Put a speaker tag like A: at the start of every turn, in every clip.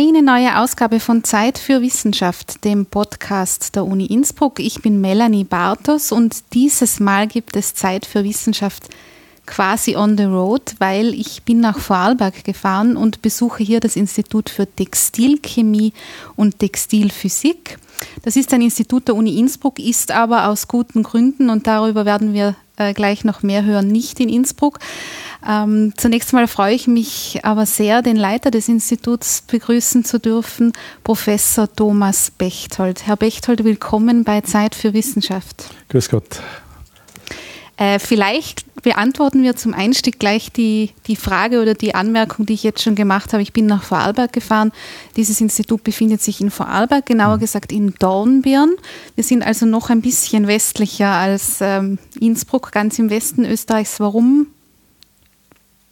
A: Eine neue Ausgabe von Zeit für Wissenschaft, dem Podcast der Uni Innsbruck. Ich bin Melanie Bartos und dieses Mal gibt es Zeit für Wissenschaft quasi on the road, weil ich bin nach Vorarlberg gefahren und besuche hier das Institut für Textilchemie und Textilphysik. Das ist ein Institut der Uni Innsbruck, ist aber aus guten Gründen und darüber werden wir äh, gleich noch mehr hören, nicht in Innsbruck. Ähm, zunächst mal freue ich mich aber sehr, den Leiter des Instituts begrüßen zu dürfen, Professor Thomas Bechtold. Herr Bechtold, willkommen bei Zeit für Wissenschaft.
B: Grüß Gott.
A: Äh, vielleicht beantworten wir zum Einstieg gleich die, die Frage oder die Anmerkung, die ich jetzt schon gemacht habe. Ich bin nach Vorarlberg gefahren. Dieses Institut befindet sich in Vorarlberg, genauer mhm. gesagt in Dornbirn. Wir sind also noch ein bisschen westlicher als ähm, Innsbruck, ganz im Westen Österreichs. Warum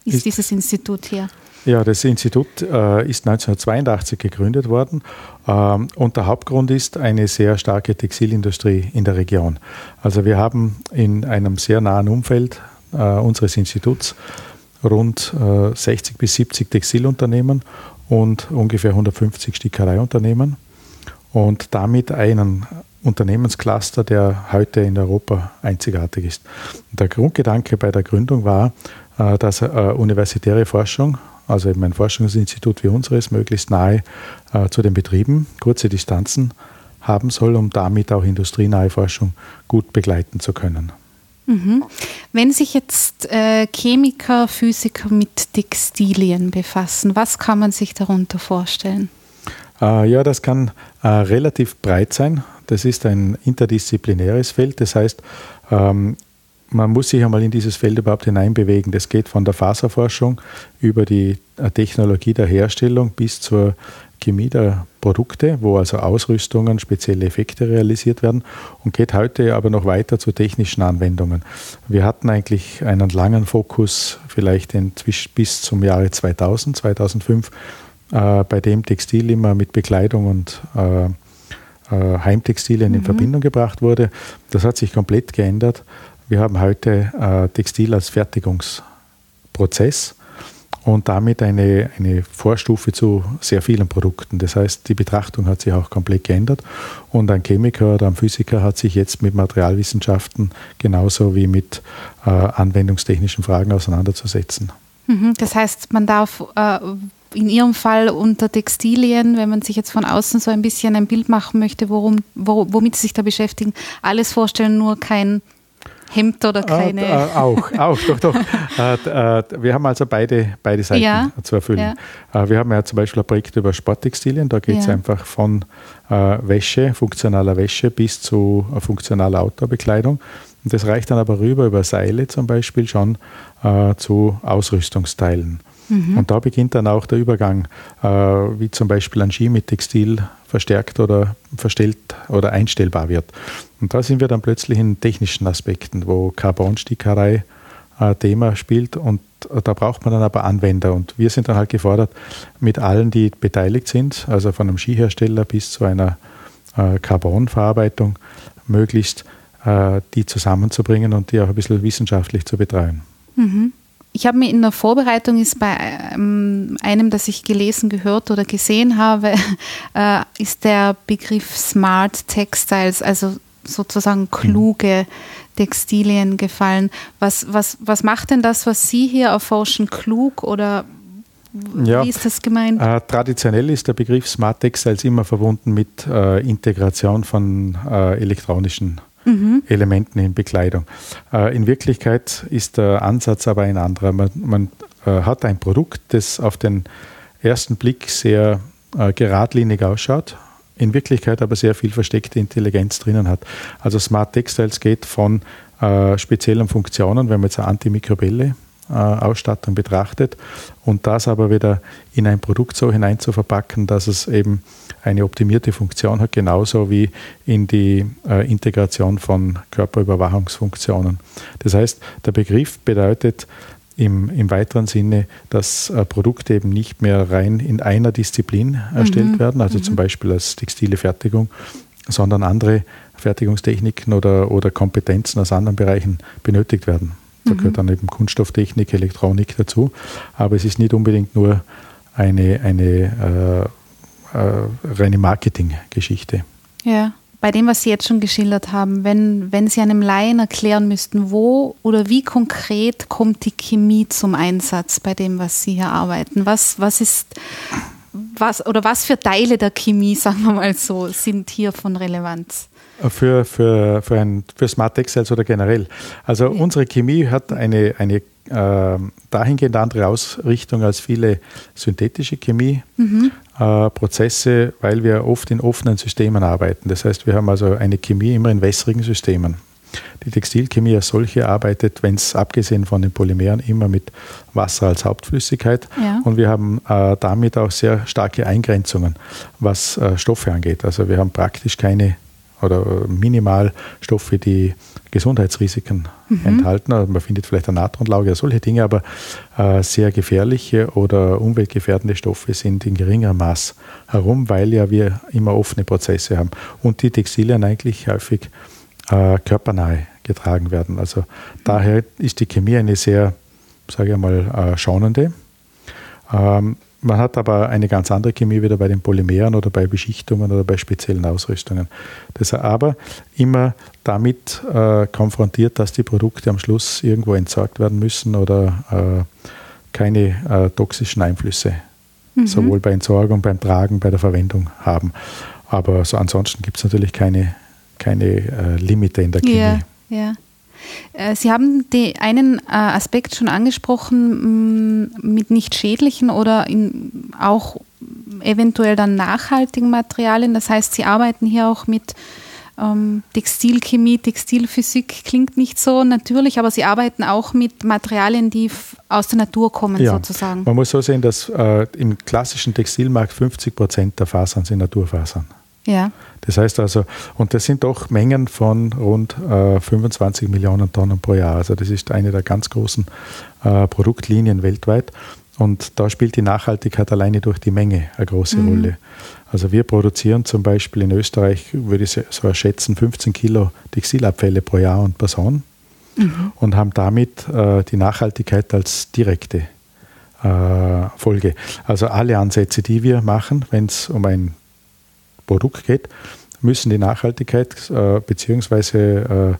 A: ist, ist dieses Institut hier?
B: Ja, das Institut äh, ist 1982 gegründet worden ähm, und der Hauptgrund ist eine sehr starke Textilindustrie in der Region. Also wir haben in einem sehr nahen Umfeld äh, unseres Instituts rund äh, 60 bis 70 Textilunternehmen und ungefähr 150 Stickereiunternehmen und damit einen Unternehmenscluster, der heute in Europa einzigartig ist. Der Grundgedanke bei der Gründung war, äh, dass äh, universitäre Forschung, also eben ein Forschungsinstitut wie unseres, möglichst nahe äh, zu den Betrieben kurze Distanzen haben soll, um damit auch industrienahe Forschung gut begleiten zu können.
A: Mhm. Wenn sich jetzt äh, Chemiker, Physiker mit Textilien befassen, was kann man sich darunter vorstellen?
B: Äh, ja, das kann äh, relativ breit sein. Das ist ein interdisziplinäres Feld. Das heißt, ähm, man muss sich einmal in dieses Feld überhaupt hineinbewegen. Das geht von der Faserforschung über die äh, Technologie der Herstellung bis zur Chemie der Produkte, wo also Ausrüstungen, spezielle Effekte realisiert werden und geht heute aber noch weiter zu technischen Anwendungen. Wir hatten eigentlich einen langen Fokus vielleicht bis zum Jahre 2000, 2005, äh, bei dem Textil immer mit Bekleidung und äh, äh Heimtextilien mhm. in Verbindung gebracht wurde. Das hat sich komplett geändert. Wir haben heute äh, Textil als Fertigungsprozess und damit eine, eine Vorstufe zu sehr vielen Produkten. Das heißt, die Betrachtung hat sich auch komplett geändert und ein Chemiker oder ein Physiker hat sich jetzt mit Materialwissenschaften genauso wie mit äh, anwendungstechnischen Fragen auseinanderzusetzen.
A: Mhm, das heißt, man darf äh, in Ihrem Fall unter Textilien, wenn man sich jetzt von außen so ein bisschen ein Bild machen möchte, worum, womit Sie sich da beschäftigen, alles vorstellen, nur kein Hemd oder ah, keine? Äh,
B: äh, auch, auch, doch, doch. äh, äh, wir haben also beide, beide Seiten ja, zu erfüllen. Ja. Äh, wir haben ja zum Beispiel ein Projekt über Sporttextilien, da geht es ja. einfach von äh, Wäsche, funktionaler Wäsche bis zu funktionaler Outdoorbekleidung. Und das reicht dann aber rüber über Seile zum Beispiel schon zu Ausrüstungsteilen. Mhm. Und da beginnt dann auch der Übergang, äh, wie zum Beispiel ein Ski mit Textil verstärkt oder verstellt oder einstellbar wird. Und da sind wir dann plötzlich in technischen Aspekten, wo Carbonstickerei äh, Thema spielt und da braucht man dann aber Anwender und wir sind dann halt gefordert, mit allen, die beteiligt sind, also von einem Skihersteller bis zu einer äh, Carbonverarbeitung, möglichst äh, die zusammenzubringen und die auch ein bisschen wissenschaftlich zu betreuen.
A: Mhm. Ich habe mir in der Vorbereitung ist bei ähm, einem, das ich gelesen, gehört oder gesehen habe, äh, ist der Begriff Smart Textiles, also sozusagen mhm. kluge Textilien gefallen. Was, was, was macht denn das, was Sie hier erforschen, klug oder ja, wie ist das gemeint?
B: Äh, traditionell ist der Begriff Smart Textiles immer verbunden mit äh, Integration von äh, elektronischen mhm. Elementen in Bekleidung. Äh, in Wirklichkeit ist der Ansatz aber ein anderer. Man, man äh, hat ein Produkt, das auf den ersten Blick sehr äh, geradlinig ausschaut, in Wirklichkeit aber sehr viel versteckte Intelligenz drinnen hat. Also Smart Textiles geht von speziellen Funktionen, wenn man jetzt eine antimikrobielle Ausstattung betrachtet und das aber wieder in ein Produkt so hinein zu verpacken, dass es eben eine optimierte Funktion hat, genauso wie in die äh, Integration von Körperüberwachungsfunktionen. Das heißt, der Begriff bedeutet im, im weiteren Sinne, dass äh, Produkte eben nicht mehr rein in einer Disziplin erstellt mhm. werden, also mhm. zum Beispiel als textile Fertigung, sondern andere Fertigungstechniken oder, oder Kompetenzen aus anderen Bereichen benötigt werden. Da mhm. gehört dann eben Kunststofftechnik, Elektronik dazu. Aber es ist nicht unbedingt nur eine, eine äh, reine Marketinggeschichte.
A: Ja, bei dem, was Sie jetzt schon geschildert haben, wenn, wenn Sie einem Laien erklären müssten, wo oder wie konkret kommt die Chemie zum Einsatz bei dem, was Sie hier arbeiten? Was, was ist, was oder was für Teile der Chemie, sagen wir mal so, sind hier von Relevanz?
B: Für, für, für, ein, für Smart Textiles oder generell. Also ja. unsere Chemie hat eine, eine äh, dahingehend andere Ausrichtung als viele synthetische Chemieprozesse, mhm. Äh, weil wir oft in offenen Systemen arbeiten. Das heißt, wir haben also eine Chemie immer in wässrigen Systemen. Die Textilchemie als solche arbeitet, wenn es abgesehen von den Polymeren, immer mit Wasser als Hauptflüssigkeit. Ja. Und wir haben äh, damit auch sehr starke Eingrenzungen, was äh, Stoffe angeht. Also wir haben praktisch keine oder minimal Stoffe, die Gesundheitsrisiken mhm. enthalten. Also man findet vielleicht eine Natronlauge oder solche Dinge, aber äh, sehr gefährliche oder umweltgefährdende Stoffe sind in geringerem Maß herum, weil ja wir immer offene Prozesse haben und die Textilien eigentlich häufig äh, körpernahe getragen werden. Also mhm. daher ist die Chemie eine sehr, sage ich mal, äh, schonende. Ähm, man hat aber eine ganz andere Chemie wieder bei den Polymeren oder bei Beschichtungen oder bei speziellen Ausrüstungen. Das aber immer damit äh, konfrontiert, dass die Produkte am Schluss irgendwo entsorgt werden müssen oder äh, keine äh, toxischen Einflüsse mhm. sowohl bei Entsorgung, beim Tragen, bei der Verwendung haben. Aber so ansonsten gibt es natürlich keine, keine äh, Limite in der Chemie.
A: Ja, ja. Äh, Sie haben den einen äh, Aspekt schon angesprochen mm, mit nicht schädlichen oder auch eventuell dann nachhaltigen Materialien. Das heißt, Sie arbeiten hier auch mit ähm, Textilchemie, Textilphysik klingt nicht so natürlich, aber Sie arbeiten auch mit Materialien, die aus der Natur kommen, ja, sozusagen.
B: Man muss so sehen, dass äh, im klassischen Textilmarkt 50 Prozent der Fasern sind Naturfasern.
A: Ja.
B: Das heißt also, und das sind doch Mengen von rund äh, 25 Millionen Tonnen pro Jahr. Also das ist eine der ganz großen äh, Produktlinien weltweit. Und da spielt die Nachhaltigkeit alleine durch die Menge eine große mhm. Rolle. Also wir produzieren zum Beispiel in Österreich, würde ich so schätzen, 15 Kilo Textilabfälle pro Jahr und Person mhm. und haben damit äh, die Nachhaltigkeit als direkte äh, Folge. Also alle Ansätze, die wir machen, wenn es um ein Produkt geht, müssen die Nachhaltigkeit äh, bzw. Äh,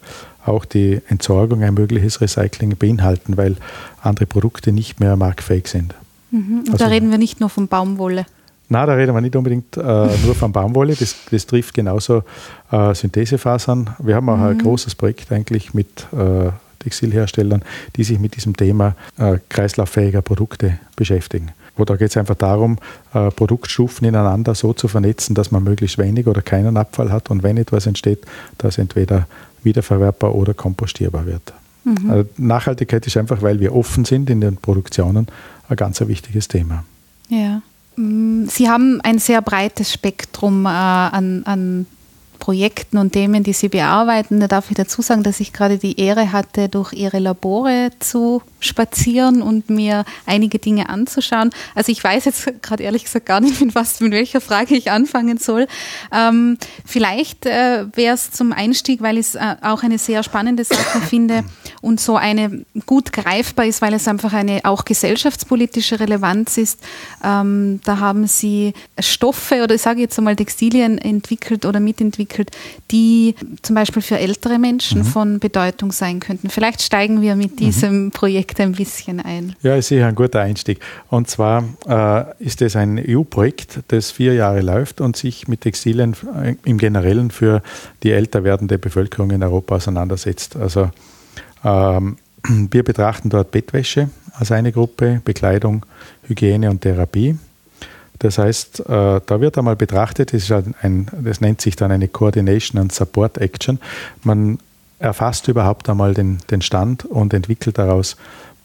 B: auch die Entsorgung ein mögliches Recycling beinhalten, weil andere Produkte nicht mehr marktfähig sind.
A: Mhm. Also, da reden wir nicht nur von Baumwolle.
B: Nein, da reden wir nicht unbedingt äh, nur von Baumwolle, das, das trifft genauso äh, Synthesefasern. Wir haben auch mhm. ein großes Projekt eigentlich mit äh, Textilherstellern, die sich mit diesem Thema äh, kreislauffähiger Produkte beschäftigen. Wo da geht es einfach darum, äh, Produktstufen ineinander so zu vernetzen, dass man möglichst wenig oder keinen Abfall hat und wenn etwas entsteht, dass entweder wiederverwertbar oder kompostierbar wird. Mhm. Also Nachhaltigkeit ist einfach, weil wir offen sind in den Produktionen, ein ganz ein wichtiges Thema.
A: Ja. Mm, Sie haben ein sehr breites Spektrum äh, an, an Projekten und Themen, die Sie bearbeiten. Da darf ich dazu sagen, dass ich gerade die Ehre hatte, durch Ihre Labore zu spazieren und mir einige Dinge anzuschauen. Also ich weiß jetzt gerade ehrlich gesagt gar nicht, mit was, mit welcher Frage ich anfangen soll. Ähm, vielleicht äh, wäre es zum Einstieg, weil ich es äh, auch eine sehr spannende Sache finde und so eine gut greifbar ist, weil es einfach eine auch gesellschaftspolitische Relevanz ist. Ähm, da haben Sie Stoffe oder ich sage jetzt einmal Textilien entwickelt oder mitentwickelt, die zum Beispiel für ältere Menschen mhm. von Bedeutung sein könnten. Vielleicht steigen wir mit mhm. diesem mhm. Projekt Projekt ein bisschen ein.
B: Ja, ist sicher ein guter Einstieg. Und zwar äh, ist es ein EU-Projekt, das vier Jahre läuft und sich mit Textilien äh, im Generellen für die älter werdende Bevölkerung in Europa auseinandersetzt. Also ähm, wir betrachten dort Bettwäsche als eine Gruppe, Bekleidung, Hygiene und Therapie. Das heißt, äh, da wird einmal betrachtet, das, ein, das, nennt sich dann eine Coordination and Support Action. Man erfasst überhaupt einmal den, den Stand und entwickelt daraus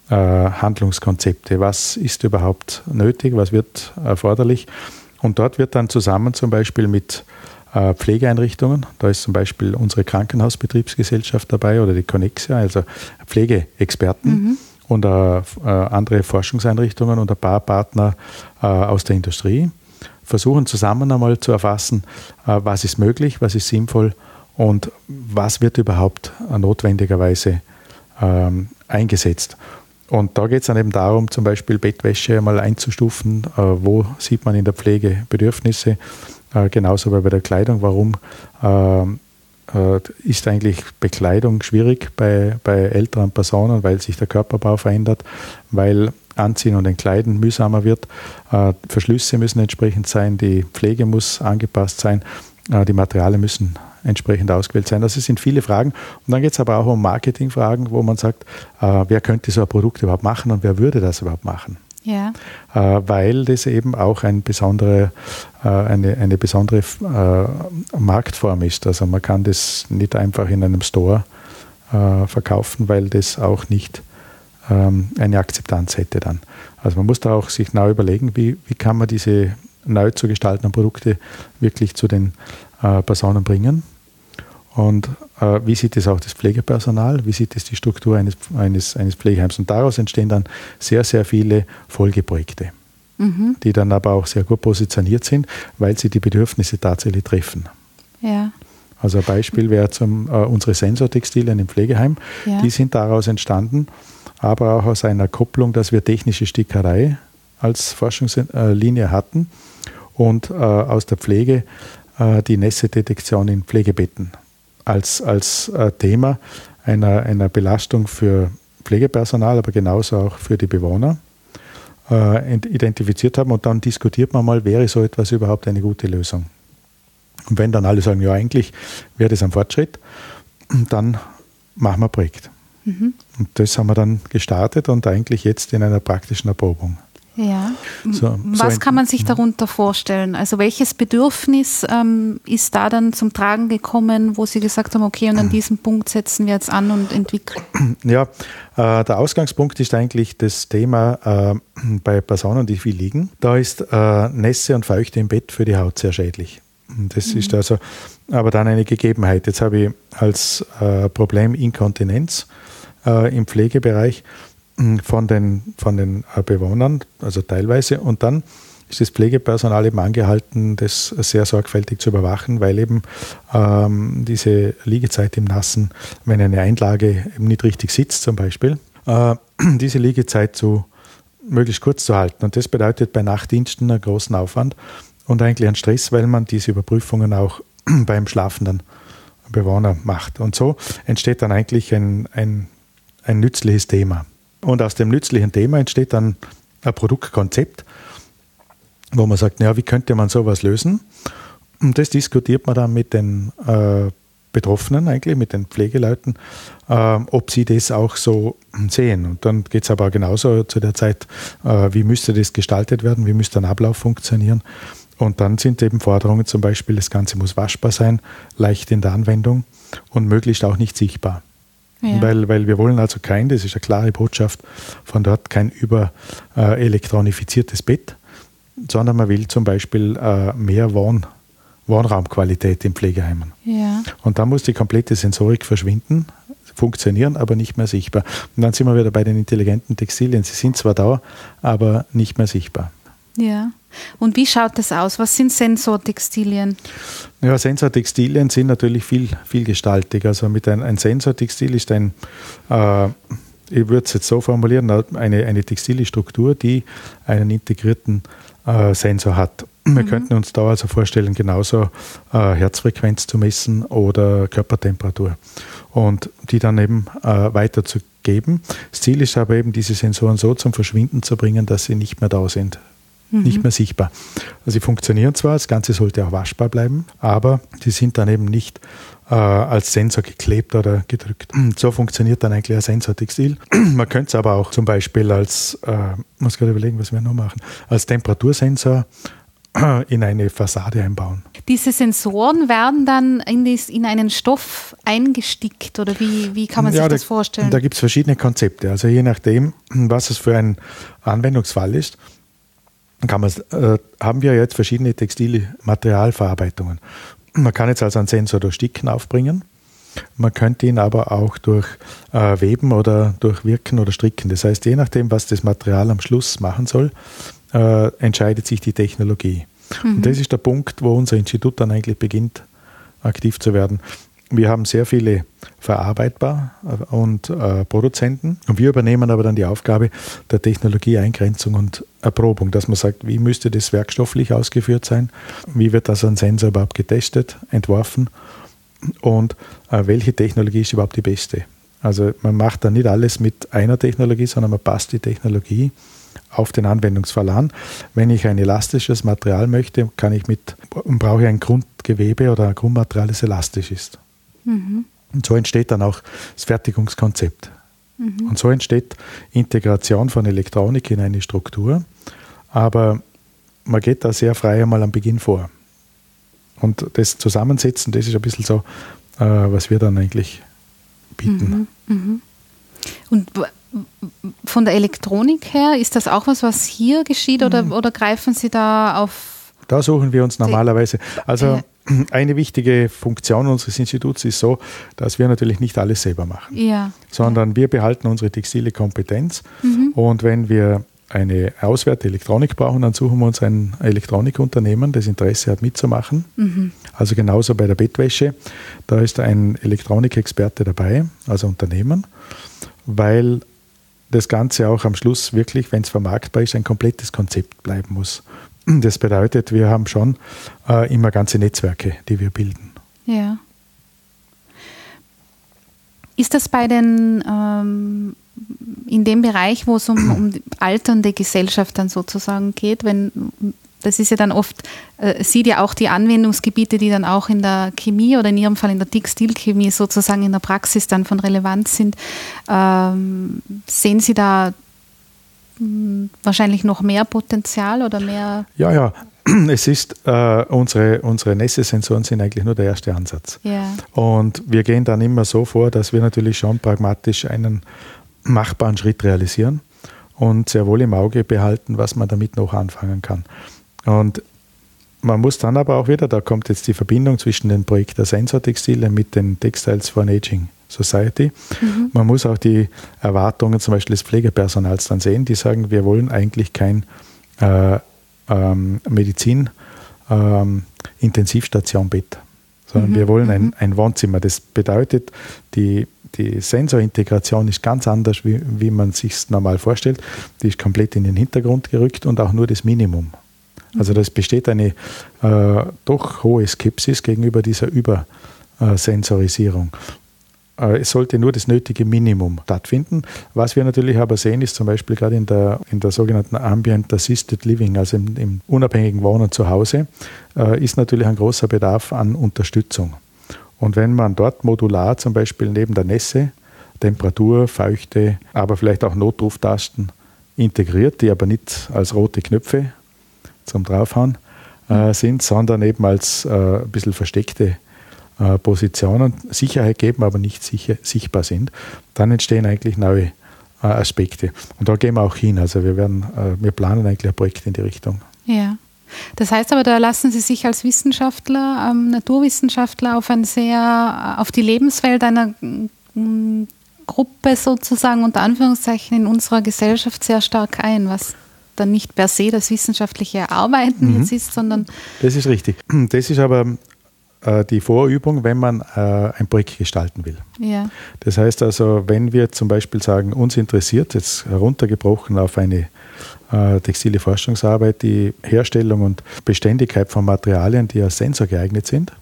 B: äh, Handlungskonzepte. Was ist überhaupt nötig? Was wird erforderlich? Und dort wird dann zusammen zum Beispiel mit äh, Pflegeeinrichtungen, da ist zum Beispiel unsere Krankenhausbetriebsgesellschaft dabei oder die Connexia, also Pflegeexperten. Mhm und äh, andere Forschungseinrichtungen und ein paar Partner äh, aus der Industrie versuchen zusammen einmal zu erfassen, äh, was ist möglich, was ist sinnvoll und was wird überhaupt notwendigerweise ähm, eingesetzt. Und da geht es dann eben darum, zum Beispiel Bettwäsche mal einzustufen, äh, wo sieht man in der Pflege Bedürfnisse, äh, genauso wie bei der Kleidung, warum äh, ist eigentlich Bekleidung schwierig bei, bei älteren Personen, weil sich der Körperbau verändert, weil Anziehen und Entkleiden mühsamer wird. Verschlüsse müssen entsprechend sein, die Pflege muss angepasst sein, die Materialien müssen entsprechend ausgewählt sein. Das sind viele Fragen. Und dann geht es aber auch um Marketingfragen, wo man sagt, äh, wer könnte so ein Produkt überhaupt machen und wer würde das überhaupt machen?
A: Ja.
B: Äh, weil das eben auch ein besondere, äh, eine, eine besondere äh, Marktform ist. Also man kann das nicht einfach in einem Store äh, verkaufen, weil das auch nicht ähm, eine Akzeptanz hätte dann. Also man muss da auch sich neu überlegen, wie, wie kann man diese neu zu gestaltenden Produkte wirklich zu den äh, Personen bringen und wie sieht es auch das Pflegepersonal, wie sieht es die Struktur eines, eines, eines Pflegeheims. Und daraus entstehen dann sehr, sehr viele Folgeprojekte, mhm. die dann aber auch sehr gut positioniert sind, weil sie die Bedürfnisse tatsächlich treffen.
A: Ja.
B: Also ein Beispiel wäre zum, äh, unsere Sensortextilien im Pflegeheim. Ja. Die sind daraus entstanden, aber auch aus einer Kopplung, dass wir technische Stickerei als Forschungslinie hatten und äh, aus der Pflege äh, die Nässedetektion in Pflegebetten als, als äh, Thema einer, einer Belastung für Pflegepersonal, aber genauso auch für die Bewohner äh, identifiziert haben. Und dann diskutiert man mal, wäre so etwas überhaupt eine gute Lösung? Und wenn dann alle sagen, ja, eigentlich wäre das ein Fortschritt, dann machen wir ein Projekt. Mhm. Und das haben wir dann gestartet und eigentlich jetzt in einer praktischen Erprobung.
A: Ja. So, Was so kann man sich darunter vorstellen? Also welches Bedürfnis ähm, ist da dann zum Tragen gekommen, wo Sie gesagt haben, okay, und an diesem Punkt setzen wir jetzt an und entwickeln?
B: Ja, äh, der Ausgangspunkt ist eigentlich das Thema äh, bei Personen, die viel liegen. Da ist äh, Nässe und Feuchte im Bett für die Haut sehr schädlich. Das mhm. ist also aber dann eine Gegebenheit. Jetzt habe ich als äh, Problem Inkontinenz äh, im Pflegebereich von den, von den äh, Bewohnern, also teilweise. Und dann ist das Pflegepersonal eben angehalten, das sehr sorgfältig zu überwachen, weil eben ähm, diese Liegezeit im Nassen, wenn eine Einlage eben nicht richtig sitzt zum Beispiel, äh, diese Liegezeit zu möglichst kurz zu halten. Und das bedeutet bei Nachtdiensten einen großen Aufwand und eigentlich einen Stress, weil man diese Überprüfungen auch beim schlafenden Bewohner macht. Und so entsteht dann eigentlich ein, ein, ein nützliches Thema. Und aus dem nützlichen Thema entsteht dann ein Produktkonzept, wo man sagt, ja, wie könnte man sowas lösen? Und das diskutiert man dann mit den äh, Betroffenen eigentlich, mit den Pflegeleuten, äh, ob sie das auch so sehen. Und dann geht es aber genauso zu der Zeit, äh, wie müsste das gestaltet werden, wie müsste ein Ablauf funktionieren. Und dann sind eben Forderungen zum Beispiel, das Ganze muss waschbar sein, leicht in der Anwendung und möglichst auch nicht sichtbar. Ja. Weil, weil wir wollen also kein, das ist eine klare Botschaft von dort, kein überelektronifiziertes äh, Bett, sondern man will zum Beispiel äh, mehr Wohn, Wohnraumqualität in Pflegeheimen.
A: Ja.
B: Und da muss die komplette Sensorik verschwinden, funktionieren, aber nicht mehr sichtbar. Und dann sind wir wieder bei den intelligenten Textilien. Sie sind zwar da, aber nicht mehr sichtbar.
A: Ja. Und wie schaut das aus? Was sind Sensortextilien?
B: Ja, Sensortextilien sind natürlich viel, vielgestaltig. Also mit ein, ein Sensortextil ist ein, äh, ich würde es jetzt so formulieren, eine, eine textile Struktur, die einen integrierten äh, Sensor hat. Wir mhm. könnten uns da also vorstellen, genauso äh, Herzfrequenz zu messen oder Körpertemperatur und die dann eben äh, weiterzugeben. Das Ziel ist aber eben, diese Sensoren so zum Verschwinden zu bringen, dass sie nicht mehr da sind mhm. nicht mehr sichtbar. Also sie funktionieren zwar, das Ganze sollte auch waschbar bleiben, aber die sind dann eben nicht äh, als Sensor geklebt oder gedrückt. So funktioniert dann eigentlich ein Sensortextil. Man könnte es aber auch zum Beispiel als, äh, muss gerade überlegen, was wir noch machen, als Temperatursensor in eine Fassade einbauen.
A: Diese Sensoren werden dann in, dies, in einen Stoff eingestickt oder wie, wie kann man ja, sich das vorstellen?
B: Da gibt es verschiedene Konzepte. Also je nachdem, was es für ein Anwendungsfall ist, kann äh, haben wir jetzt verschiedene textile Materialverarbeitungen. Man kann jetzt also einen Sensor durch Sticken aufbringen. Man könnte ihn aber auch durch äh, Weben oder durch Wirken oder Stricken. Das heißt, je nachdem, was das Material am Schluss machen soll, äh, entscheidet sich die Technologie. Mhm. Und das ist der Punkt, wo unser Institut dann eigentlich beginnt, aktiv zu werden. Wir haben sehr viele Verarbeitbar und äh, Produzenten und wir übernehmen aber dann die Aufgabe der Technologieeingrenzung und Erprobung, dass man sagt, wie müsste das werkstofflich ausgeführt sein, wie wird das an Sensor überhaupt getestet, entworfen und äh, welche Technologie ist überhaupt die beste. Also man macht da nicht alles mit einer Technologie, sondern man passt die Technologie auf den Anwendungsfall an. Wenn ich ein elastisches Material möchte, kann ich mit, brauche ich ein Grundgewebe oder ein Grundmaterial, das elastisch ist. Mhm. Und so entsteht dann auch das Fertigungskonzept. Mhm. Und so entsteht Integration von Elektronik in eine Struktur. Aber man geht da sehr frei einmal am Beginn vor. Und das Zusammensetzen, das ist ein bisschen so, äh, was wir dann eigentlich bieten. Mhm.
A: mhm. Und von der Elektronik her, ist das auch was, was hier geschieht oder, mhm. oder greifen Sie da auf?
B: Da suchen wir uns normalerweise. Also eine wichtige Funktion unseres Instituts ist so, dass wir natürlich nicht alles selber machen, ja. sondern wir behalten unsere textile Kompetenz mhm. und wenn wir eine auswärtige Elektronik brauchen, dann suchen wir uns ein Elektronikunternehmen, das Interesse hat mitzumachen. Mhm. Also genauso bei der Bettwäsche, da ist ein Elektronikexperte dabei, also Unternehmen, weil das Ganze auch am Schluss wirklich, wenn es vermarktbar ist, ein komplettes Konzept bleiben muss. Das bedeutet, wir haben schon äh, immer ganze Netzwerke, die wir bilden.
A: Ja. Ist das bei den, ähm, in dem Bereich, wo es um, um alternde Gesellschaft dann sozusagen geht, wenn das ist ja dann oft, äh, sieht ja auch die Anwendungsgebiete, die dann auch in der Chemie oder in Ihrem Fall in der Textilchemie sozusagen in der Praxis dann von Relevanz sind. Ähm, sehen Sie da wahrscheinlich noch mehr Potenzial oder mehr?
B: Ja, ja. Es ist, äh, unsere, unsere Nässe-Sensoren sind eigentlich nur der erste Ansatz. Ja. Und wir gehen dann immer so vor, dass wir natürlich schon pragmatisch einen machbaren Schritt realisieren und sehr wohl im Auge behalten, was man damit noch anfangen kann. Und man muss dann aber auch wieder, da kommt jetzt die Verbindung zwischen dem Projekt der Sensortextile mit den Textiles for an Aging Society. Mhm. Man muss auch die Erwartungen zum Beispiel des Pflegepersonals dann sehen, die sagen, wir wollen eigentlich kein äh, ähm, Medizin ähm, Intensivstationbett, sondern mhm. wir wollen ein, mhm. ein Wohnzimmer. Das bedeutet, die, die Sensorintegration ist ganz anders, wie, wie man sich normal vorstellt. Die ist komplett in den Hintergrund gerückt und auch nur das Minimum. Also es besteht eine äh, doch hohe Skepsis gegenüber dieser Übersensorisierung. Äh, es sollte nur das nötige Minimum stattfinden. Was wir natürlich aber sehen, ist zum Beispiel gerade in der, in der sogenannten Ambient Assisted Living, also im, im unabhängigen Wohnen zu Hause, äh, ist natürlich ein großer Bedarf an Unterstützung. Und wenn man dort modular zum Beispiel neben der Nässe Temperatur, Feuchte, aber vielleicht auch Notruftasten integriert, die aber nicht als rote Knöpfe zum Draufhauen äh, sind, sondern eben als äh, ein bisschen versteckte äh, Positionen Sicherheit geben, aber nicht sicher, sichtbar sind, dann entstehen eigentlich neue äh, Aspekte. Und da gehen wir auch hin. Also wir werden, äh, wir planen eigentlich ein Projekt in die Richtung.
A: Ja. Das heißt aber, da lassen Sie sich als Wissenschaftler, ähm, Naturwissenschaftler auf ein sehr, auf die Lebenswelt einer mm, Gruppe sozusagen unter Anführungszeichen in unserer Gesellschaft sehr stark ein, was dann nicht per se das wissenschaftliche Arbeiten mhm. jetzt ist, sondern.
B: Das ist richtig. Das ist aber äh, die Vorübung, wenn man äh, ein Projekt gestalten will. Ja. Das heißt also, wenn wir zum Beispiel sagen, uns interessiert, jetzt heruntergebrochen auf eine äh, textile Forschungsarbeit, die Herstellung und Beständigkeit von Materialien, die als Sensor geeignet sind,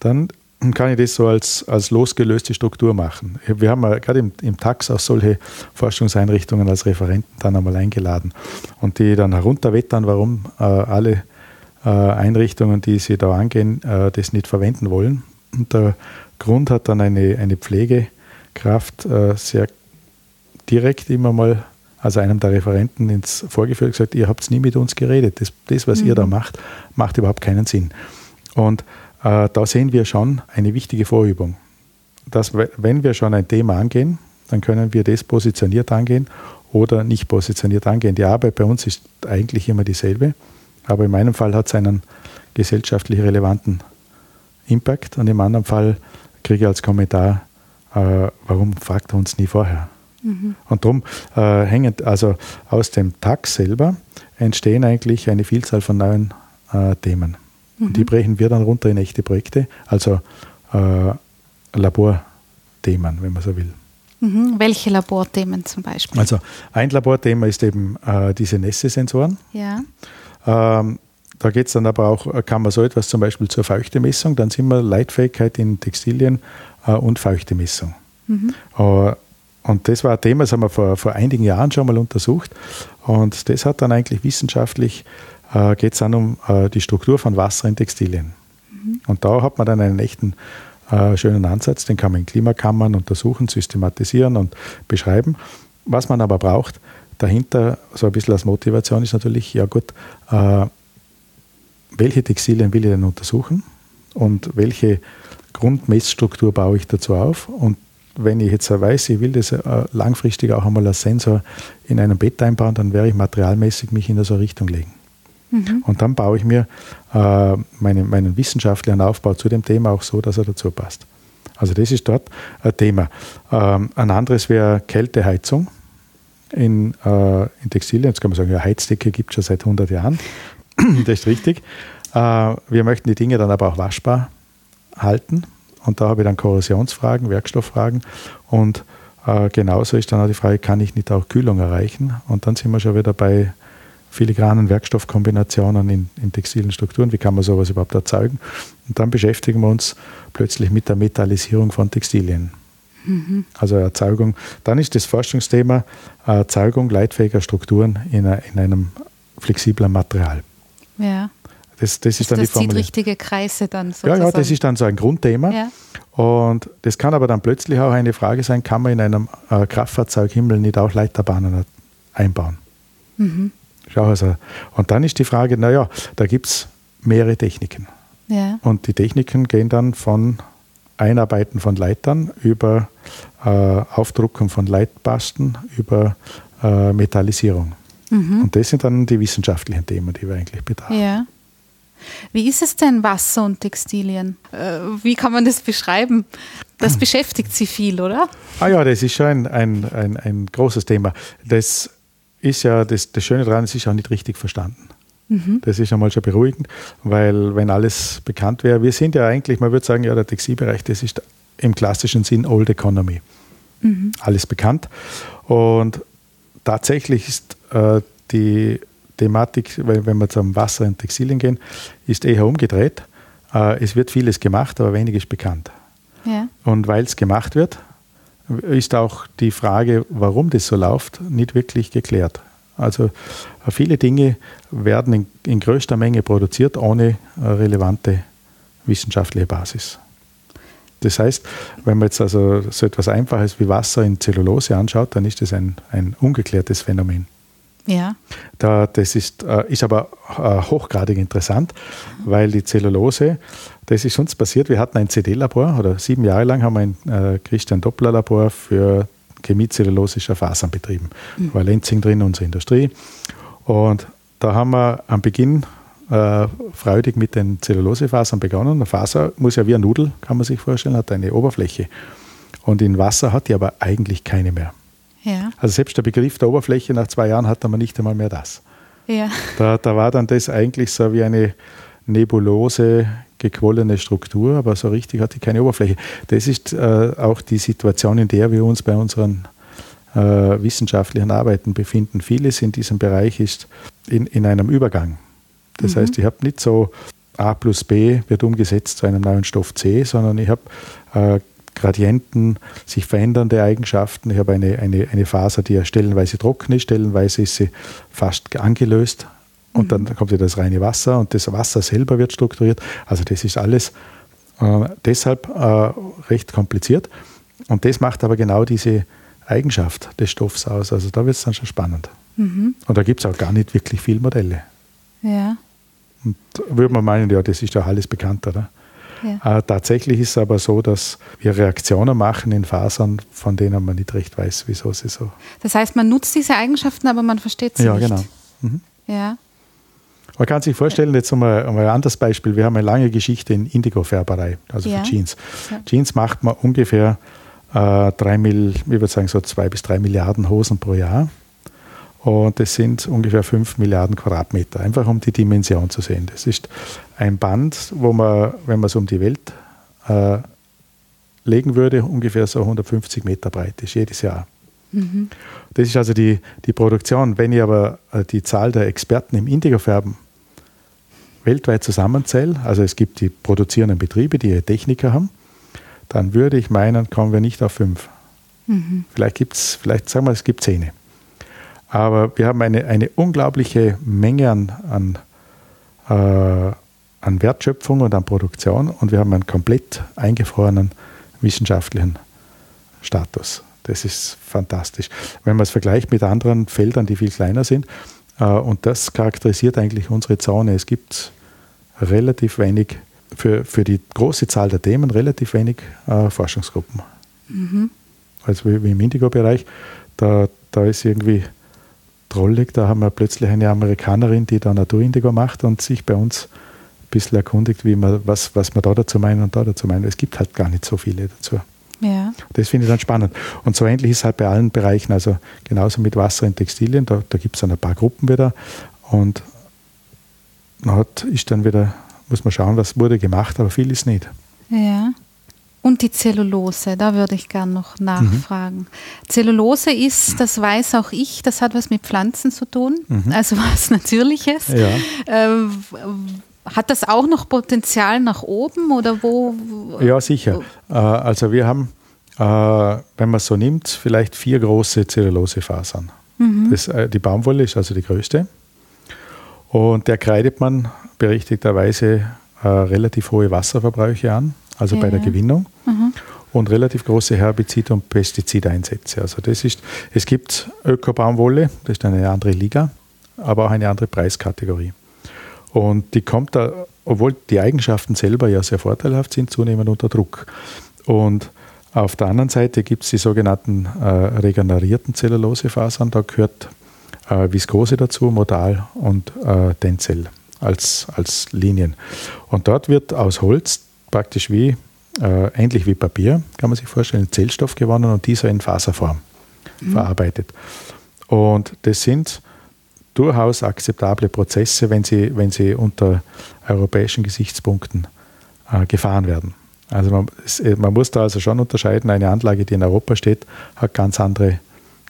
B: dann kann ich das so als, als losgelöste Struktur machen. Wir haben gerade im, im TAX auch solche Forschungseinrichtungen als Referenten dann einmal eingeladen und die dann herunterwettern, warum äh, alle Einrichtungen, die sie da angehen, äh, das nicht verwenden wollen. Und der Grund hat dann eine, eine Pflegekraft äh, sehr direkt immer mal, also einem der Referenten ins Vorgeführt gesagt, ihr habt nie mit uns geredet. Das, das was mhm. ihr da macht, macht überhaupt keinen Sinn. Und äh, da sehen wir schon eine wichtige Vorübung. Dass, wenn wir schon ein Thema angehen, dann können wir das positioniert angehen oder nicht positioniert angehen. Die Arbeit bei uns ist eigentlich immer dieselbe, aber in meinem Fall hat es einen gesellschaftlich relevanten Impact und im anderen Fall kriege ich als Kommentar, äh, warum fragt er uns nie vorher? Mhm. Und darum äh, hängen, also aus dem Tag selber entstehen eigentlich eine Vielzahl von neuen äh, Themen. Und die mhm. brechen wir dann runter in echte Projekte. Also äh, Laborthemen, wenn man so will.
A: Mhm. Welche Laborthemen zum Beispiel?
B: Also ein Laborthema ist eben äh, diese Nässe-Sensoren.
A: Ja.
B: Ähm, da geht es dann aber auch, kann man so etwas zum Beispiel zur Feuchtemessung, dann sind wir Leitfähigkeit in Textilien äh, und Feuchtemessung. Mhm. Äh, und das war ein Thema, das haben wir vor, vor einigen Jahren schon mal untersucht. Und das hat dann eigentlich wissenschaftlich, äh, geht es dann um äh, die Struktur von Wasser in Textilien. Mhm. Und da hat man dann einen echten äh, schönen Ansatz, den kann man in Klimakammern untersuchen, systematisieren und beschreiben. Was man aber braucht, dahinter so ein bisschen als Motivation ist natürlich, ja gut, äh, welche Textilien will ich denn untersuchen und welche Grundmessstruktur baue ich dazu auf und wenn ich jetzt weiß, ich will das äh, langfristig auch einmal als Sensor in einem Bett einbauen, dann werde ich materialmäßig mich in so eine Richtung legen. Mhm. Und dann baue ich mir äh, meinen, meinen wissenschaftlichen Aufbau zu dem Thema auch so, dass er dazu passt. Also das ist dort ein Thema. Ähm, ein anderes wäre Kälteheizung in, äh, in Textilien. Jetzt kann man sagen, ja, Heizdecke gibt es schon seit 100 Jahren. das ist richtig. Äh, wir möchten die Dinge dann aber auch waschbar halten. Und da habe ich dann Korrosionsfragen, Werkstofffragen und äh, genauso ist dann auch die Frage, kann ich nicht auch Kühlung erreichen? Und dann sind wir schon wieder bei filigranen Werkstoffkombinationen in, in textilen Strukturen. Wie kann man sowas überhaupt erzeugen? Und dann beschäftigen wir uns plötzlich mit der Metallisierung von Textilien. Mhm. Also Erzeugung. Dann ist das Forschungsthema Erzeugung leitfähiger Strukturen in, in einem flexiblen Material.
A: Ja.
B: Das, das ist dann
A: das
B: die Formel.
A: zieht richtige Kreise dann
B: sozusagen. Ja, ja, das ist dann so ein Grundthema. Ja. Und das kann aber dann plötzlich auch eine Frage sein, kann man in einem äh, Kraftfahrzeughimmel nicht auch Leiterbahnen einbauen? Mhm. Schau also. Und dann ist die Frage, naja, da gibt es mehrere Techniken. Ja. Und die Techniken gehen dann von Einarbeiten von Leitern über äh, Aufdruckung von Leitbasten, über äh, Metallisierung. Mhm. Und das sind dann die wissenschaftlichen Themen, die wir eigentlich betrachten.
A: Ja. Wie ist es denn Wasser und Textilien? Äh, wie kann man das beschreiben? Das beschäftigt Sie viel, oder?
B: Ah ja, das ist schon ein, ein, ein, ein großes Thema. Das ist ja, das, das Schöne daran, es ist auch nicht richtig verstanden. Mhm. Das ist einmal schon beruhigend, weil wenn alles bekannt wäre, wir sind ja eigentlich, man würde sagen, ja, der Textilbereich, das ist im klassischen Sinn Old Economy. Mhm. Alles bekannt. Und tatsächlich ist äh, die Thematik, weil wenn wir zum Wasser und Textilien gehen, ist eher umgedreht. Äh, es wird vieles gemacht, aber wenig ist bekannt. Ja. Und weil es gemacht wird, ist auch die Frage, warum das so läuft, nicht wirklich geklärt. Also äh, viele Dinge werden in, in größter Menge produziert, ohne relevante wissenschaftliche Basis. Das heißt, wenn man jetzt also so etwas Einfaches wie Wasser in Zellulose anschaut, dann ist das ein, ein ungeklärtes Phänomen.
A: Ja.
B: Da, das ist, äh, ist aber äh, hochgradig interessant, weil die Zellulose, das ist uns passiert, wir hatten ein CD-Labor oder sieben Jahre lang haben wir ein äh, Christian Doppler-Labor für chemiezellulosischer Fasern betrieben. Mhm. War Lenzing drin, unsere Industrie. Und da haben wir am Beginn äh, freudig mit den Zellulosefasern begonnen. Eine Faser muss ja wie eine Nudel, kann man sich vorstellen, hat eine Oberfläche. Und in Wasser hat die aber eigentlich keine mehr. Ja. Also selbst der Begriff der Oberfläche nach zwei Jahren hat man nicht einmal mehr das. Ja. Da, da war dann das eigentlich so wie eine nebulose, gequollene Struktur, aber so richtig hat die keine Oberfläche. Das ist äh, auch die Situation, in der wir uns bei unseren äh, wissenschaftlichen Arbeiten befinden. Vieles in diesem Bereich ist in, in einem Übergang. Das mhm. heißt, ich habe nicht so A plus B wird umgesetzt zu einem neuen Stoff C, sondern ich habe äh, Gradienten, sich verändernde Eigenschaften. Ich habe eine, eine, eine Faser, die ja stellenweise trocken ist, stellenweise ist sie fast angelöst und dann kommt ja das reine Wasser und das Wasser selber wird strukturiert. Also das ist alles äh, deshalb äh, recht kompliziert und das macht aber genau diese Eigenschaft des Stoffs aus. Also da wird es dann schon spannend. Mhm. Und da gibt es auch gar nicht wirklich viele Modelle.
A: Ja.
B: Und würde man meinen, ja, das ist ja alles bekannt, oder? Ja. Äh, tatsächlich ist es aber so, dass wir Reaktionen machen in Fasern, von denen man nicht recht weiß, wieso sie so.
A: Das heißt, man nutzt diese Eigenschaften, aber man versteht sie
B: ja,
A: nicht.
B: Ja, genau. Mhm.
A: Ja.
B: Man kann sich vorstellen, jetzt mal, mal ein anderes Beispiel. Wir haben eine lange Geschichte in Indigo-Färberei, also ja. für Jeans. Ja. Jeans macht man ungefähr äh, drei Mill, ich würde sagen so zwei bis drei Milliarden Hosen pro Jahr. Und das sind ungefähr 5 Milliarden Quadratmeter, einfach um die Dimension zu sehen. Das ist ein Band, wo man, wenn man es um die Welt äh, legen würde, ungefähr so 150 Meter breit ist, jedes Jahr. Mhm. Das ist also die, die Produktion. Wenn ich aber äh, die Zahl der Experten im Indigo-Färben weltweit zusammenzähle, also es gibt die produzierenden Betriebe, die ihre Techniker haben, dann würde ich meinen, kommen wir nicht auf fünf. Mhm. Vielleicht gibt es, vielleicht sagen wir, es gibt zehn. Aber wir haben eine, eine unglaubliche Menge an, an, äh, an Wertschöpfung und an Produktion und wir haben einen komplett eingefrorenen wissenschaftlichen Status. Das ist fantastisch. Wenn man es vergleicht mit anderen Feldern, die viel kleiner sind, äh, und das charakterisiert eigentlich unsere Zone. Es gibt relativ wenig, für, für die große Zahl der Themen, relativ wenig äh, Forschungsgruppen. Mhm. Also wie, wie im Indigo-Bereich, da, da ist irgendwie drollig, da haben wir plötzlich eine Amerikanerin, die da Naturindigo macht und sich bei uns ein bisschen erkundigt, wie man, was, was man da dazu meinen und da dazu meinen. Es gibt halt gar nicht so viele dazu. Ja. Das finde ich dann spannend. Und so ähnlich ist es halt bei allen Bereichen, also genauso mit Wasser und Textilien, da, da gibt es dann ein paar Gruppen wieder und hat, ist dann wieder, muss man schauen, was wurde gemacht, aber viel ist nicht.
A: Ja. Und die Zellulose, da würde ich gerne noch nachfragen. Mhm. Zellulose ist, das weiß auch ich, das hat was mit Pflanzen zu tun, mhm. also was Natürliches. Ja. Äh, hat das auch noch Potenzial nach oben oder wo?
B: Ja, sicher. Äh, also wir haben, äh, wenn man es so nimmt, vielleicht vier große Zellulosefasern. Mhm. Das, äh, die Baumwolle ist also die größte. Und der kreidet man berechtigterweise relativ hohe Wasserverbräuche an, also ja, bei der Gewinnung. Mhm. Und relativ große Herbizid- und Pestizideinsätze. Also das ist, es gibt Öko-Baumwolle, das ist eine andere Liga, aber auch eine andere Preiskategorie. Und die kommt da, obwohl die Eigenschaften selber ja sehr vorteilhaft sind, zunehmend unter Druck. Und auf der anderen Seite gibt es die sogenannten äh, regenerierten Zellulosefasern. Da gehört äh, Viskose dazu, Modal und äh, Tencel als, als Linien. Und dort wird aus Holz praktisch wie, äh, ähnlich wie Papier, kann man sich vorstellen, Zellstoff gewonnen und dieser in Faserform mhm. verarbeitet. Und das sind durchaus akzeptable Prozesse, wenn sie, wenn sie unter europäischen Gesichtspunkten äh, gefahren werden. Also man, äh, man, muss da also schon unterscheiden, eine Anlage, die in Europa steht, hat ganz andere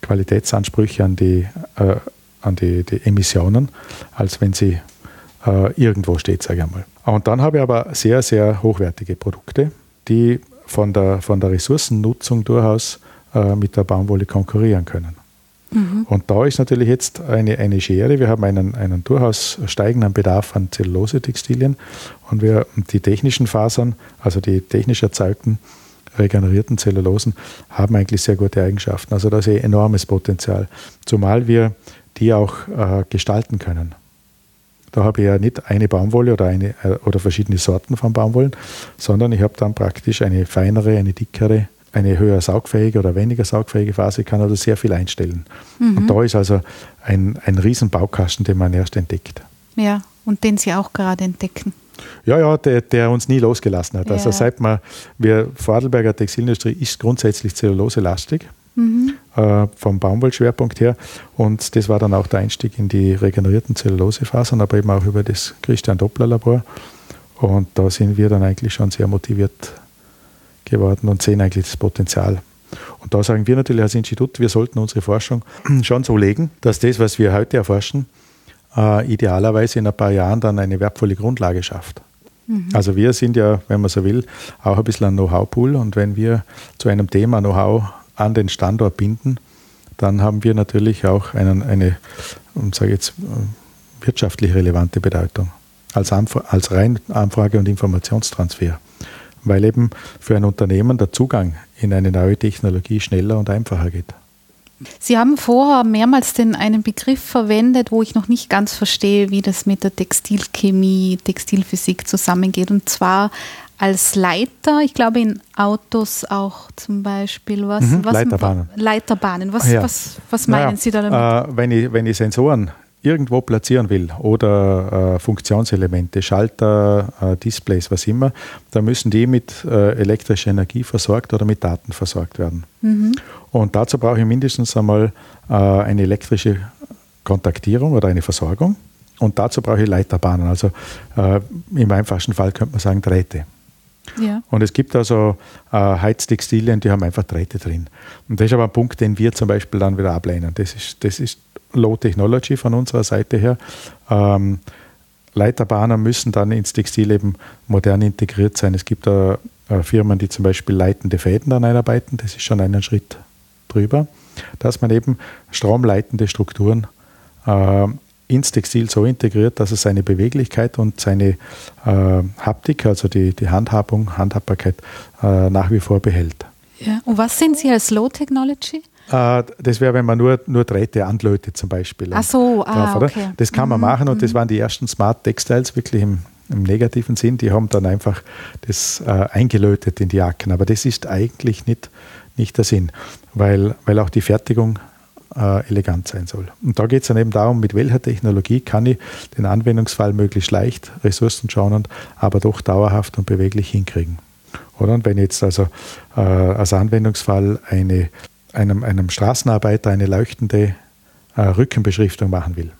B: Qualitätsansprüche an die, äh, an die, die, Emissionen, als wenn sie äh, irgendwo steht, sage ich einmal. Und dann habe ich aber sehr, sehr hochwertige Produkte, die von der, von der Ressourcennutzung durchaus äh, mit der Baumwolle konkurrieren können. Mhm. Und da ist natürlich jetzt eine, eine Schere. Wir haben einen, einen durchaus steigenden Bedarf an Zellulose-Textilien und wir die technischen Fasern, also die technisch erzeugten regenerierten Zellulosen, haben eigentlich sehr gute Eigenschaften. Also da ist ein enormes Potenzial. Zumal wir die auch äh, gestalten können. Da habe ich ja nicht eine Baumwolle oder, eine, äh, oder verschiedene Sorten von Baumwollen, sondern ich habe dann praktisch eine feinere, eine dickere eine höher saugfähige oder weniger saugfähige Phase kann also sehr viel einstellen. Mhm. Und da ist also ein, ein Riesenbaukasten, den man erst entdeckt.
A: Ja, und den Sie auch gerade entdecken.
B: Ja, ja, der, der uns nie losgelassen hat. Also ja. Also seit man, wir, Vorarlberger Textilindustrie ist grundsätzlich zelluloselastig. Mhm. Äh, vom Baumwollschwerpunkt her. Und das war dann auch der Einstieg in die regenerierten Zellulosefasern, aber eben auch über das Christian Doppler Labor. Und da sind wir dann eigentlich schon sehr motiviert geworden und sehen eigentlich das Potenzial. Und da sagen wir natürlich als Institut, wir sollten unsere Forschung schon so legen, dass das, was wir heute erforschen, äh, idealerweise in ein paar Jahren dann eine wertvolle Grundlage schafft. Mhm. Also wir sind ja, wenn man so will, auch ein bisschen ein Know-how-Pool und wenn wir zu einem Thema Know-how an den Standort binden, dann haben wir natürlich auch einen, eine, sage jetzt, wirtschaftlich relevante Bedeutung als, als rein Anfrage- und Informationstransfer weil eben für ein Unternehmen der Zugang in eine neue Technologie schneller und einfacher geht.
A: Sie haben vorher mehrmals den einen Begriff verwendet, wo ich noch nicht ganz verstehe, wie das mit der Textilchemie, Textilphysik zusammengeht. Und zwar als Leiter, ich glaube in Autos auch zum Beispiel. Was,
B: mhm,
A: was
B: Leiterbahnen.
A: Leiterbahnen. Was, ja. was, was meinen naja, Sie da
B: damit? Äh, wenn, ich, wenn ich Sensoren irgendwo platzieren will oder äh, Funktionselemente, Schalter, äh, Displays, was immer, dann müssen die mit äh, elektrischer Energie versorgt oder mit Daten versorgt werden. Mhm. Und dazu brauche ich mindestens einmal äh, eine elektrische Kontaktierung oder eine Versorgung. Und dazu brauche ich Leiterbahnen, also äh, im einfachsten Fall könnte man sagen Drähte.
A: Ja.
B: Und es gibt also äh, Heiztextilien, die haben einfach Drähte drin. Und das ist aber ein Punkt, den wir zum Beispiel dann wieder ablehnen. Das ist, das ist Low Technology von unserer Seite her. Ähm, Leiterbahnen müssen dann ins Textil eben modern integriert sein. Es gibt äh, Firmen, die zum Beispiel leitende Fäden dann einarbeiten. Das ist schon einen Schritt drüber, dass man eben stromleitende Strukturen äh, ins Textil so integriert, dass es seine Beweglichkeit und seine äh, Haptik, also die, die Handhabung, Handhabbarkeit äh, nach wie vor behält.
A: Ja. Und was sind Sie als Low Technology?
B: Äh, das wäre, wenn man nur, nur Drähte anlötet zum Beispiel.
A: Ach so, ah, drauf, okay.
B: Das kann man mhm. machen und das mhm. waren die ersten Smart Textiles wirklich im, im negativen Sinn. Die haben dann einfach das äh, eingelötet in die Jacken. Aber das ist eigentlich nicht, nicht der Sinn, weil, weil auch die Fertigung äh, elegant sein soll. Und da geht es dann eben darum, mit welcher Technologie kann ich den Anwendungsfall möglichst leicht, ressourcenschonend, aber doch dauerhaft und beweglich hinkriegen. Oder? Und wenn jetzt also äh, als Anwendungsfall eine, einem, einem Straßenarbeiter eine leuchtende äh, Rückenbeschriftung machen will,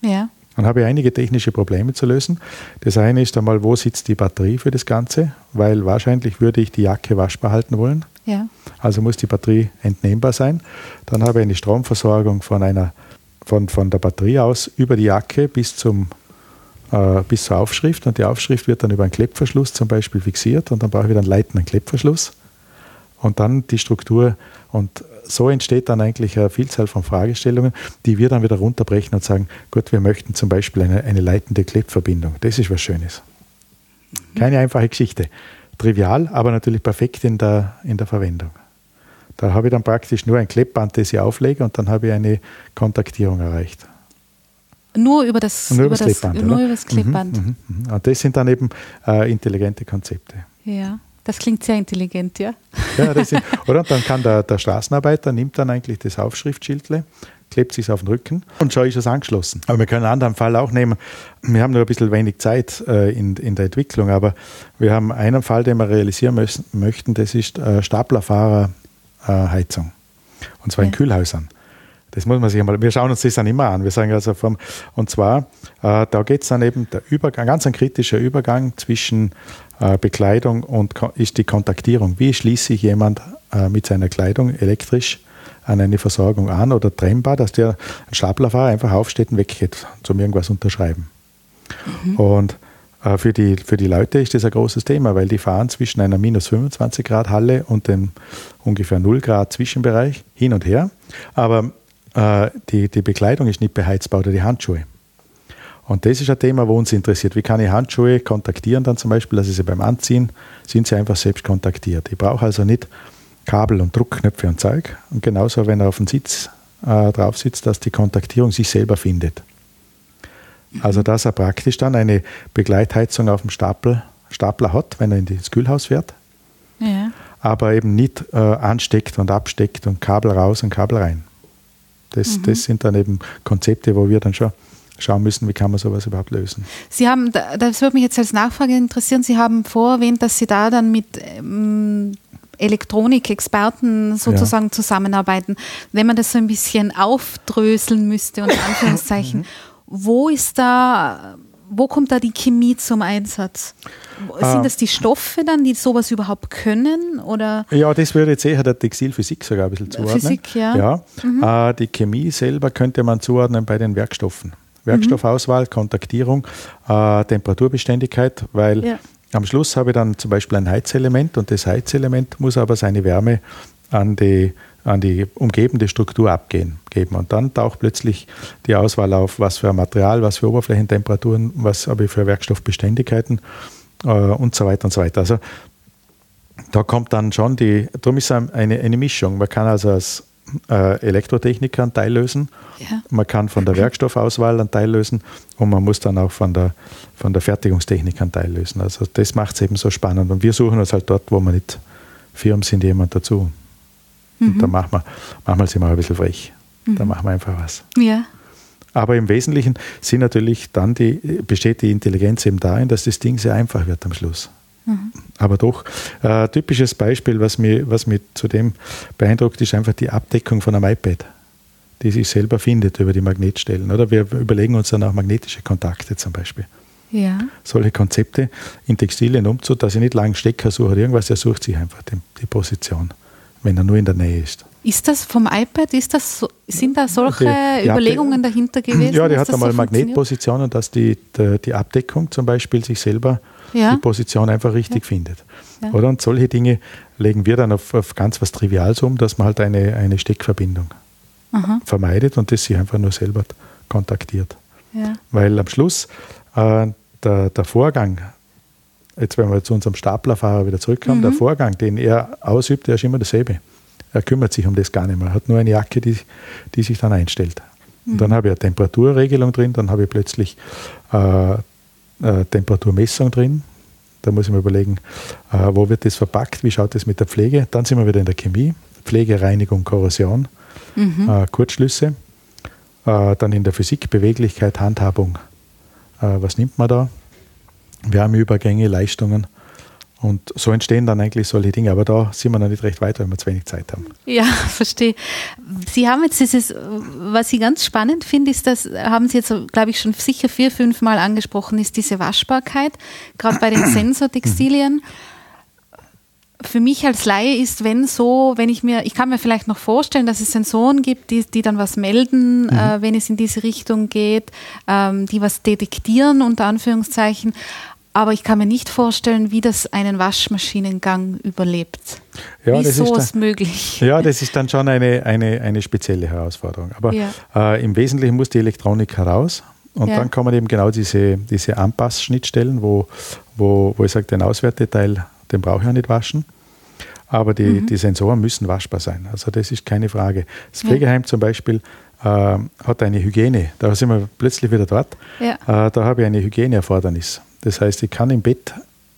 A: ja.
B: Dann habe ich einige technische Probleme zu lösen. Das eine ist einmal, wo sitzt die Batterie für das Ganze, weil wahrscheinlich würde ich die Jacke waschbar halten wollen.
A: Ja.
B: Also muss die Batterie entnehmbar sein. Dann habe ich eine Stromversorgung von, einer, von, von der Batterie aus über die Jacke bis, zum, äh, bis zur Aufschrift. Und die Aufschrift wird dann über einen Klettverschluss zum Beispiel fixiert und dann brauche ich wieder einen leitenden Klettverschluss. Und dann die Struktur. Und so entsteht dann eigentlich eine Vielzahl von Fragestellungen, die wir dann wieder runterbrechen und sagen, gut, wir möchten zum Beispiel eine, eine leitende Klettverbindung. Das ist was Schönes. Keine einfache Geschichte trivial, aber natürlich perfekt in der, in der Verwendung. Da habe ich dann praktisch nur ein Klebband, das ich auflege und dann habe ich eine Kontaktierung erreicht.
A: Nur über das,
B: nur
A: über
B: das, Klebband.
A: nur über das Klebband.
B: Mhm, mhm, mhm. Und das sind dann eben äh, intelligente Konzepte.
A: Ja, das klingt sehr intelligent, ja.
B: Ja, das sind, oder? Und dann kann der, der Straßenarbeiter nimmt dann eigentlich das Aufschriftschildle, klebt sich auf den Rücken und schon ist es angeschlossen. Aber wir können einen anderen Fall auch nehmen. Wir haben nur ein bisschen wenig Zeit äh, in, in der Entwicklung, aber wir haben einen Fall, den wir realisieren müssen, möchten, das ist äh, Staplerfahrerheizung. und zwar ja. in Kühlhäusern. Das muss man sich einmal, wir schauen uns das dann immer an. Wir sagen also vom, und zwar, äh, da geht es dann eben der Übergang, ganz ein kritischer Übergang zwischen äh, Bekleidung und ist die Kontaktierung. Wie schließe ich jemand äh, mit seiner Kleidung elektrisch an eine Versorgung an oder trennbar, dass der Staplerfahrer einfach aufsteht und weggeht zum irgendwas unterschreiben. Mhm. Und äh, für, die, für die Leute ist das ein großes Thema, weil die fahren zwischen einer minus 25 Grad Halle und dem ungefähr 0 Grad Zwischenbereich hin und her. Aber äh, die, die Bekleidung ist nicht beheizbar oder die Handschuhe. Und das ist ein Thema, wo uns interessiert. Wie kann ich Handschuhe kontaktieren dann zum Beispiel, dass ich sie beim Anziehen, sind sie einfach selbst kontaktiert. Ich brauche also nicht Kabel und Druckknöpfe und Zeug. Und genauso, wenn er auf dem Sitz äh, drauf sitzt, dass die Kontaktierung sich selber findet. Also, dass er praktisch dann eine Begleitheizung auf dem Stapel, Stapler hat, wenn er ins Kühlhaus fährt.
A: Ja.
B: Aber eben nicht äh, ansteckt und absteckt und Kabel raus und Kabel rein. Das, mhm. das sind dann eben Konzepte, wo wir dann schon schauen müssen, wie kann man sowas überhaupt lösen.
A: Sie haben, das würde mich jetzt als Nachfrage interessieren, Sie haben vorerwähnt, dass Sie da dann mit ähm, Elektronikexperten sozusagen ja. zusammenarbeiten. Wenn man das so ein bisschen aufdröseln müsste, unter Anführungszeichen, mhm. wo ist da, wo kommt da die Chemie zum Einsatz? Sind ah. das die Stoffe dann, die sowas überhaupt können? Oder?
B: Ja, das würde jetzt eher der Textilphysik sogar ein bisschen zuordnen.
A: Physik, ja.
B: ja. Mhm. Äh, die Chemie selber könnte man zuordnen bei den Werkstoffen. Werkstoffauswahl, Kontaktierung, äh, Temperaturbeständigkeit, weil ja. Am Schluss habe ich dann zum Beispiel ein Heizelement und das Heizelement muss aber seine Wärme an die, an die umgebende Struktur abgehen, geben. Und dann taucht plötzlich die Auswahl auf, was für ein Material, was für Oberflächentemperaturen, was habe ich für Werkstoffbeständigkeiten äh, und so weiter und so weiter. Also da kommt dann schon die, darum ist es eine, eine Mischung. Man kann also als äh, Elektrotechniker einen Teil lösen. Ja. Man kann von der Werkstoffauswahl einen Teil lösen und man muss dann auch von der, von der Fertigungstechnik einen Teil lösen. Also das macht es eben so spannend. Und wir suchen uns halt dort, wo wir nicht Firmen sind, jemand dazu. Mhm. Und da machen wir, manchmal sind wir ein bisschen frech. Mhm. Da machen wir einfach was.
A: Ja.
B: Aber im Wesentlichen sind natürlich dann die, besteht die Intelligenz eben darin, dass das Ding sehr einfach wird am Schluss. Mhm. Aber doch, äh, typisches Beispiel, was mich, was mich zudem beeindruckt, ist einfach die Abdeckung von einem iPad, die sich selber findet über die Magnetstellen. Oder wir überlegen uns dann auch magnetische Kontakte zum Beispiel.
A: Ja.
B: Solche Konzepte in Textilien umzu, dass ich nicht lange Stecker suche irgendwas, er sucht sich einfach die, die Position, wenn er nur in der Nähe ist.
A: Ist das vom iPad, ist das so, sind da solche die, Überlegungen die, dahinter gewesen?
B: Ja, die hat einmal so Magnetpositionen, dass die, die, die, Abdeckung zum Beispiel sich selber ja. die Position einfach richtig ja. findet. Ja. Oder? Und solche Dinge legen wir dann auf, auf, ganz was Triviales um, dass man halt eine, eine Steckverbindung Aha. vermeidet und das sich einfach nur selber kontaktiert. Weil am Schluss äh, der, der Vorgang, jetzt wenn wir zu unserem Staplerfahrer wieder zurückkommen, mhm. der Vorgang, den er ausübt, der ist immer dasselbe. Er kümmert sich um das gar nicht mehr. Er hat nur eine Jacke, die, die sich dann einstellt. Mhm. Und dann habe ich eine Temperaturregelung drin, dann habe ich plötzlich äh, äh, Temperaturmessung drin. Da muss ich mir überlegen, äh, wo wird das verpackt, wie schaut das mit der Pflege. Dann sind wir wieder in der Chemie, Pflege, Reinigung, Korrosion, mhm. Äh, Kurzschlüsse. Äh, dann in der Physik, Beweglichkeit, Handhabung. Was nimmt man da? Wärmeübergänge, Leistungen. Und so entstehen dann eigentlich solche Dinge. Aber da sind wir noch nicht recht weit, weil wir zu wenig Zeit haben.
A: Ja, verstehe. Sie haben jetzt dieses, was ich ganz spannend finde, ist, das haben Sie jetzt, glaube ich, schon sicher vier, fünf Mal angesprochen, ist diese Waschbarkeit, gerade bei den Sensortextilien. Für mich als Laie ist, wenn so, wenn ich mir, ich kann mir vielleicht noch vorstellen, dass es Sensoren gibt, die, die dann was melden, mhm. äh, wenn es in diese Richtung geht, ähm, die was detektieren, unter Anführungszeichen. Aber ich kann mir nicht vorstellen, wie das einen Waschmaschinengang überlebt. Ja, wie ist sowas möglich?
B: Ja, das ist dann schon eine, eine, eine spezielle Herausforderung. Aber ja. äh, im Wesentlichen muss die Elektronik heraus. Und ja. dann kommen eben genau diese, diese Anpassschnittstellen, wo, wo, wo ich sage, den Auswerteteil, den brauche ich ja nicht waschen. Aber die, mhm. die Sensoren müssen waschbar sein. Also das ist keine Frage. Das Pflegeheim ja. zum Beispiel hat eine Hygiene. Da sind wir plötzlich wieder dort. Äh, da habe ich eine Hygieneerfordernis. Das heißt, ich kann im Bett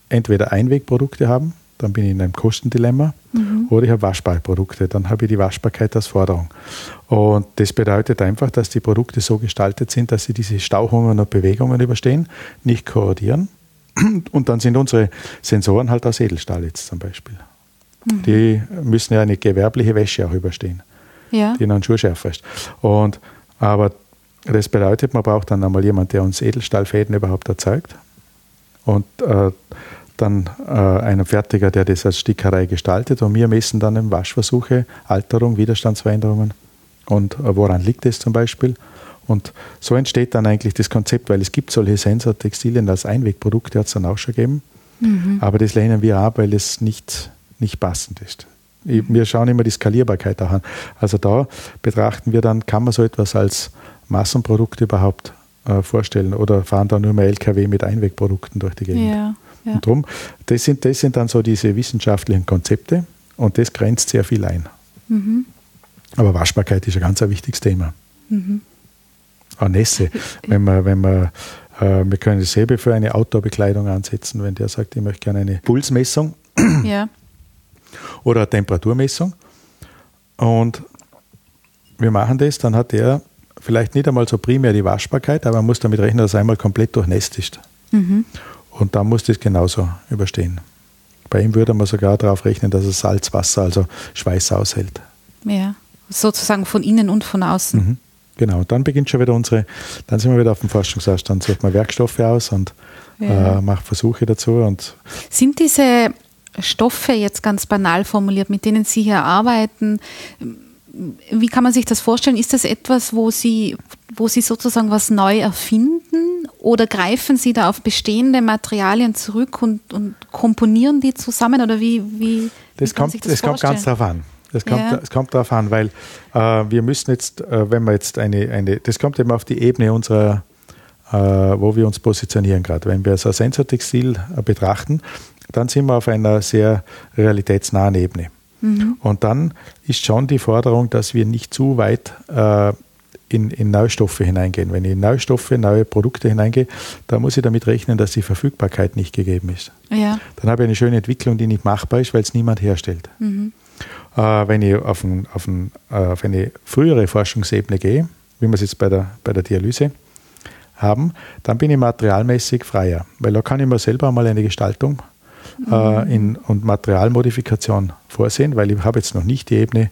B: entweder Einwegprodukte haben, dann bin ich in einem Kostendilemma, mhm. oder ich habe waschbare Produkte, dann habe ich die Waschbarkeit als Forderung. Und das bedeutet einfach, dass die Produkte so gestaltet sind, dass sie diese Stauchungen und Bewegungen überstehen, nicht korrodieren. Und dann sind unsere Sensoren halt aus Edelstahl jetzt zum Beispiel. Mhm. Die müssen ja eine gewerbliche Wäsche auch überstehen, ja. die dann Schuhschärfer ist. Und, aber das bedeutet, man braucht dann einmal jemanden, der uns Edelstahlfäden überhaupt erzeugt und äh, dann äh, einen Fertiger, der das als Stickerei gestaltet und wir messen dann im Waschversuche, Alterung, Widerstandsveränderungen und äh, woran liegt es zum Beispiel. Und so entsteht dann eigentlich das Konzept, weil es gibt solche Sensortextilien als Einwegprodukte, hat es dann auch schon gegeben. Mhm. Aber das lehnen wir ab, weil es nicht, nicht passend ist. Wir schauen immer die Skalierbarkeit an. Also da betrachten wir dann, kann man so etwas als Massenprodukt überhaupt äh, vorstellen oder fahren da nur mehr LKW mit Einwegprodukten durch die Gegend. Ja, ja. Und drum, das sind, das sind dann so diese wissenschaftlichen Konzepte und das grenzt sehr viel ein. Mhm. Aber Waschbarkeit ist ein ganz ein wichtiges Thema. Mhm. Auch Nässe, wenn man, wenn man äh, wir können dasselbe für eine Outdoor-Bekleidung ansetzen, wenn der sagt, ich möchte gerne eine Pulsmessung ja. Oder eine Temperaturmessung. Und wir machen das, dann hat der vielleicht nicht einmal so primär die Waschbarkeit, aber man muss damit rechnen, dass er einmal komplett durchnässt ist. Mhm. Und dann muss das genauso überstehen. Bei ihm würde man sogar darauf rechnen, dass er Salzwasser, also Schweiß aushält.
A: Ja, sozusagen von innen und von außen. Mhm.
B: Genau, und dann beginnt schon wieder unsere, dann sind wir wieder auf dem Forschungshaus, dann sucht man Werkstoffe aus und ja. äh, macht Versuche dazu. Und
A: Sind diese Stoffe jetzt ganz banal formuliert, mit denen Sie hier arbeiten, wie kann man sich das vorstellen? Ist das etwas, wo Sie, wo Sie sozusagen was neu erfinden oder greifen Sie da auf bestehende Materialien zurück und, und komponieren die zusammen oder wie, wie,
B: das
A: wie
B: kommt, das, das kommt ganz darauf an. Das kommt, ja. das kommt darauf an, weil äh, wir müssen jetzt, äh, wenn wir jetzt eine, eine, das kommt eben auf die Ebene unserer, äh, wo wir uns positionieren gerade. Wenn wir so ein Sensortextil äh, betrachten, dann sind wir auf einer sehr realitätsnahen Ebene. Mhm. Und dann ist schon die Forderung, dass wir nicht zu weit äh, in, in neue Stoffe hineingehen. Wenn ich in neue Stoffe, neue Produkte hineingehe, dann muss ich damit rechnen, dass die Verfügbarkeit nicht gegeben ist. Ja. Dann habe ich eine schöne Entwicklung, die nicht machbar ist, weil es niemand herstellt. Mhm. Äh, wenn ich auf, ein, auf, ein, äh, auf, eine frühere Forschungsebene gehe, wie wir es jetzt bei der, bei der Dialyse haben, dann bin ich materialmäßig freier, weil da kann ich mir selber mal eine Gestaltung äh, in, und Materialmodifikation vorsehen, weil ich habe jetzt noch nicht die Ebene,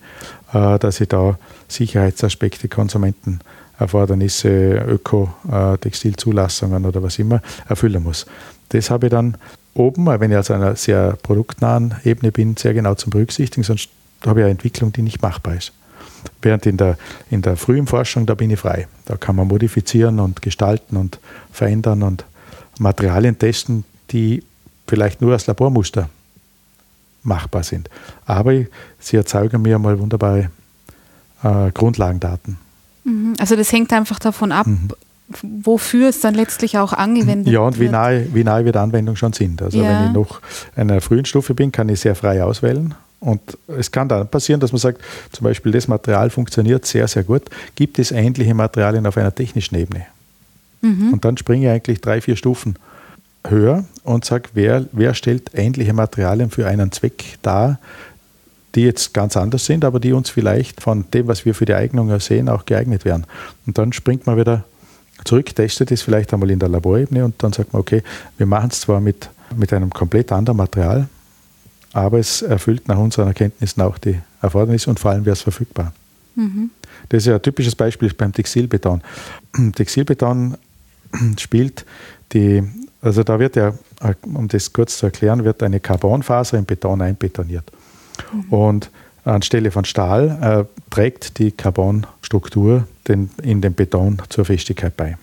B: äh, dass ich da Sicherheitsaspekte, Konsumenten Erfordernisse, Öko-Textilzulassungen oder was immer erfüllen muss. Das habe ich dann oben, wenn ich also einer sehr produktnahen Ebene bin, sehr genau zum Berücksichtigen, sonst habe ich eine Entwicklung, die nicht machbar ist. Während in der, in der frühen Forschung, da bin ich frei. Da kann man modifizieren und gestalten und verändern und Materialien testen, die vielleicht nur als Labormuster machbar sind. Aber sie erzeugen mir mal wunderbare äh, Grundlagendaten.
A: Mhm. Also das hängt einfach davon ab, mhm. wofür es dann letztlich auch angewendet wird.
B: Ja, und wie nahe, wie nahe wir der Anwendung schon sind. Also ja. wenn ich noch in einer frühen Stufe bin, kann ich sehr frei auswählen. Und es kann dann passieren, dass man sagt, zum Beispiel das Material funktioniert sehr, sehr gut. Gibt es ähnliche Materialien auf einer technischen Ebene? Mhm. Und dann springe ich eigentlich drei, vier Stufen höher und sage, wer, wer stellt ähnliche Materialien für einen Zweck dar, die jetzt ganz anders sind, aber die uns vielleicht von dem, was wir für die Eignung sehen, auch geeignet wären. Und dann springt man wieder zurück, testet es vielleicht einmal in der Laborebene und dann sagt man, okay, wir machen es zwar mit, mit einem komplett anderen Material, aber es erfüllt nach unseren Erkenntnissen auch die Erfordernisse und vor allem wäre es verfügbar. Mhm. Das ist ja ein typisches Beispiel beim Textilbeton. Textilbeton spielt die also da wird ja, um das kurz zu erklären, wird eine Carbonfaser im Beton einbetoniert. Mhm. Und anstelle von Stahl äh, trägt die Carbonstruktur den, in den Beton zur Festigkeit bei.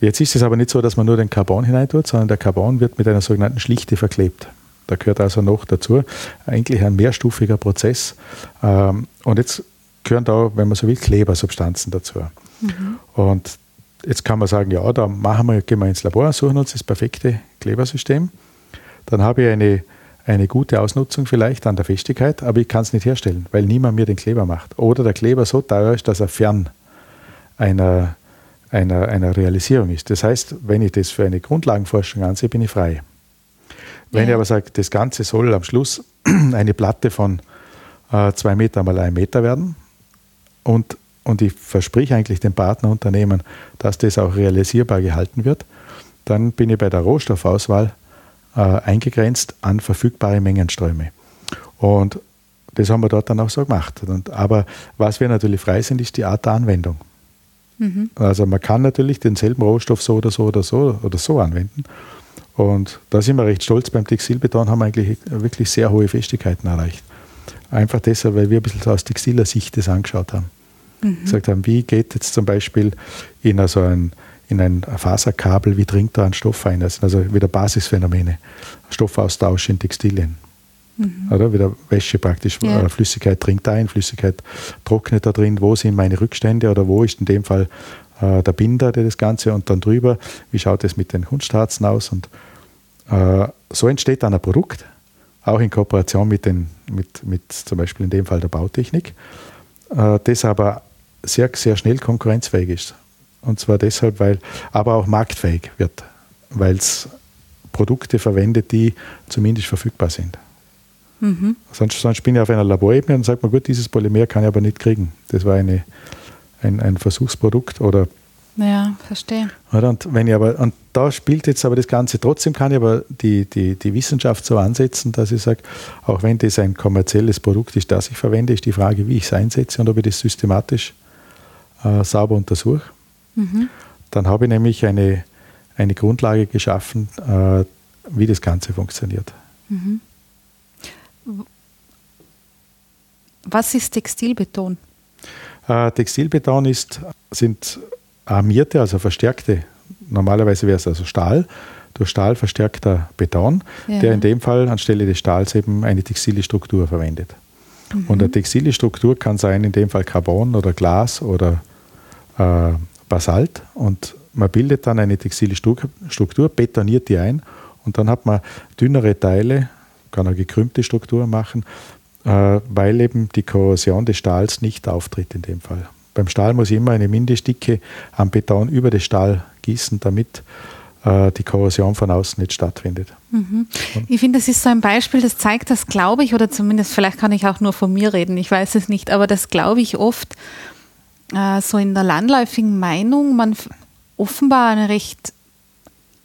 B: Jetzt ist es aber nicht so, dass man nur den Carbon hineintut, sondern der Carbon wird mit einer sogenannten Schlichte verklebt. Da gehört also noch dazu eigentlich ein mehrstufiger Prozess. Ähm, und jetzt gehören da, wenn man so will, Klebersubstanzen dazu. Mhm. Und Jetzt kann man sagen, ja, da machen wir, gehen wir ins Labor, suchen uns das perfekte Klebersystem. Dann habe ich eine, eine gute Ausnutzung vielleicht an der Festigkeit, aber ich kann es nicht herstellen, weil niemand mir den Kleber macht. Oder der Kleber so teuer ist, dass er fern einer, einer, einer Realisierung ist. Das heißt, wenn ich das für eine Grundlagenforschung ansehe, bin ich frei. Wenn ja. ich aber sage, das Ganze soll am Schluss eine Platte von äh, zwei Meter mal ein Meter werden und und ich verspreche eigentlich dem Partnerunternehmen, dass das auch realisierbar gehalten wird, dann bin ich bei der Rohstoffauswahl äh, eingegrenzt an verfügbare Mengenströme. Und das haben wir dort dann auch so gemacht. Und, aber was wir natürlich frei sind, ist die Art der Anwendung. Mhm. Also man kann natürlich denselben Rohstoff so oder so oder so oder so anwenden. Und da sind wir recht stolz. Beim Textilbeton haben wir eigentlich wirklich sehr hohe Festigkeiten erreicht. Einfach deshalb, weil wir ein bisschen aus textiler Sicht das angeschaut haben mhm. gesagt haben, wie geht jetzt zum Beispiel in also ein, in ein Faserkabel, wie dringt da ein Stoff ein? Das sind also wieder Basisphänomene. Stoffaustausch in Textilien. Mhm. Oder? Wieder Wäsche praktisch, ja. Flüssigkeit dringt ein, Flüssigkeit trocknet da drin, wo sind meine Rückstände oder wo ist in dem Fall äh, der Binder, der das Ganze und dann drüber, wie schaut es mit den Kunstharzen aus und äh, so entsteht dann ein Produkt, auch in Kooperation mit, den, mit, mit zum Beispiel in dem Fall der Bautechnik, äh, das aber sehr, sehr schnell konkurrenzfähig ist. Und zwar deshalb, weil, aber auch marktfähig wird, weil es Produkte verwendet, die zumindest verfügbar sind. Mhm. Sonst, sonst bin ich auf einer Laborebene und sagt man, gut, dieses Polymer kann ich aber nicht kriegen. Das war eine, ein, ein Versuchsprodukt oder
A: ja, verstehe.
B: Und, wenn ich aber, und da spielt jetzt aber das Ganze, trotzdem kann ich aber die, die, die Wissenschaft so ansetzen, dass ich sage, auch wenn das ein kommerzielles Produkt ist, das ich verwende, ist die Frage, wie ich es einsetze und ob ich das systematisch äh, sauber untersuche. Mhm. Dann habe ich nämlich eine, eine Grundlage geschaffen, äh, wie das Ganze funktioniert. Mhm.
A: Was ist Textilbeton?
B: Äh, Textilbeton ist, sind armierte, also verstärkte, normalerweise wäre es also Stahl, durch Stahl verstärkter Beton, ja. der in dem Fall anstelle des Stahls eben eine textile Struktur verwendet. Mhm. Und eine textile Struktur kann sein, in dem Fall Carbon oder Glas oder äh, Basalt und man bildet dann eine textile Struktur, betoniert die ein und dann hat man dünnere Teile, kann eine gekrümmte Struktur machen, äh, weil eben die Korrosion des Stahls nicht auftritt in dem Fall. Beim Stahl muss ich immer eine Mindestdicke am Beton über den Stahl gießen, damit äh, die Korrosion von außen nicht stattfindet.
A: Mhm. Ich finde, das ist so ein Beispiel, das zeigt das, glaube ich, oder zumindest vielleicht kann ich auch nur von mir reden, ich weiß es nicht, aber das glaube ich oft äh, so in der landläufigen Meinung, man offenbar eine recht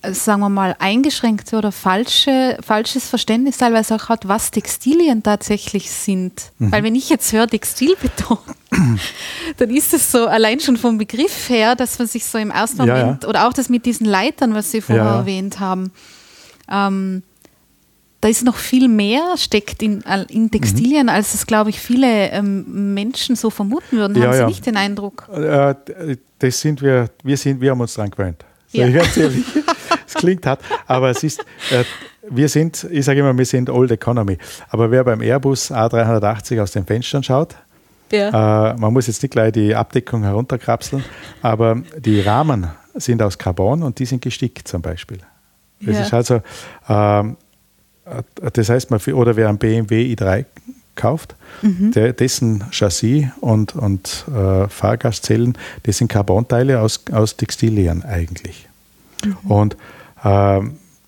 A: sagen wir mal, eingeschränkte oder falsche, falsches Verständnis teilweise auch hat, was Textilien tatsächlich sind. Mhm. Weil wenn ich jetzt höre Textilbeton, dann ist es so allein schon vom Begriff her, dass man sich so im ersten Moment, ja, ja. oder auch das mit diesen Leitern, was Sie vorher ja. erwähnt haben, ähm, da ist noch viel mehr steckt in, in Textilien, mhm. als es, glaube ich, viele ähm, Menschen so vermuten würden. Haben Sie nicht den Eindruck?
B: Äh, das sind wir, wir sind, wir haben uns dran gewöhnt. Ja. ganz ehrlich. Es klingt hart, aber es ist, äh, wir sind, ich sage immer, wir sind Old Economy. Aber wer beim Airbus A380 aus den Fenstern schaut, ja. äh, man muss jetzt nicht gleich die Abdeckung herunterkrapseln, aber die Rahmen sind aus Carbon und die sind gestickt zum Beispiel. Das ja. ist also, ähm, das heißt, man, oder wer einen BMW i3 kauft, mhm. der, dessen Chassis und, und äh, Fahrgastzellen, das sind Carbonteile aus, aus Textilien eigentlich. Mhm. Und äh,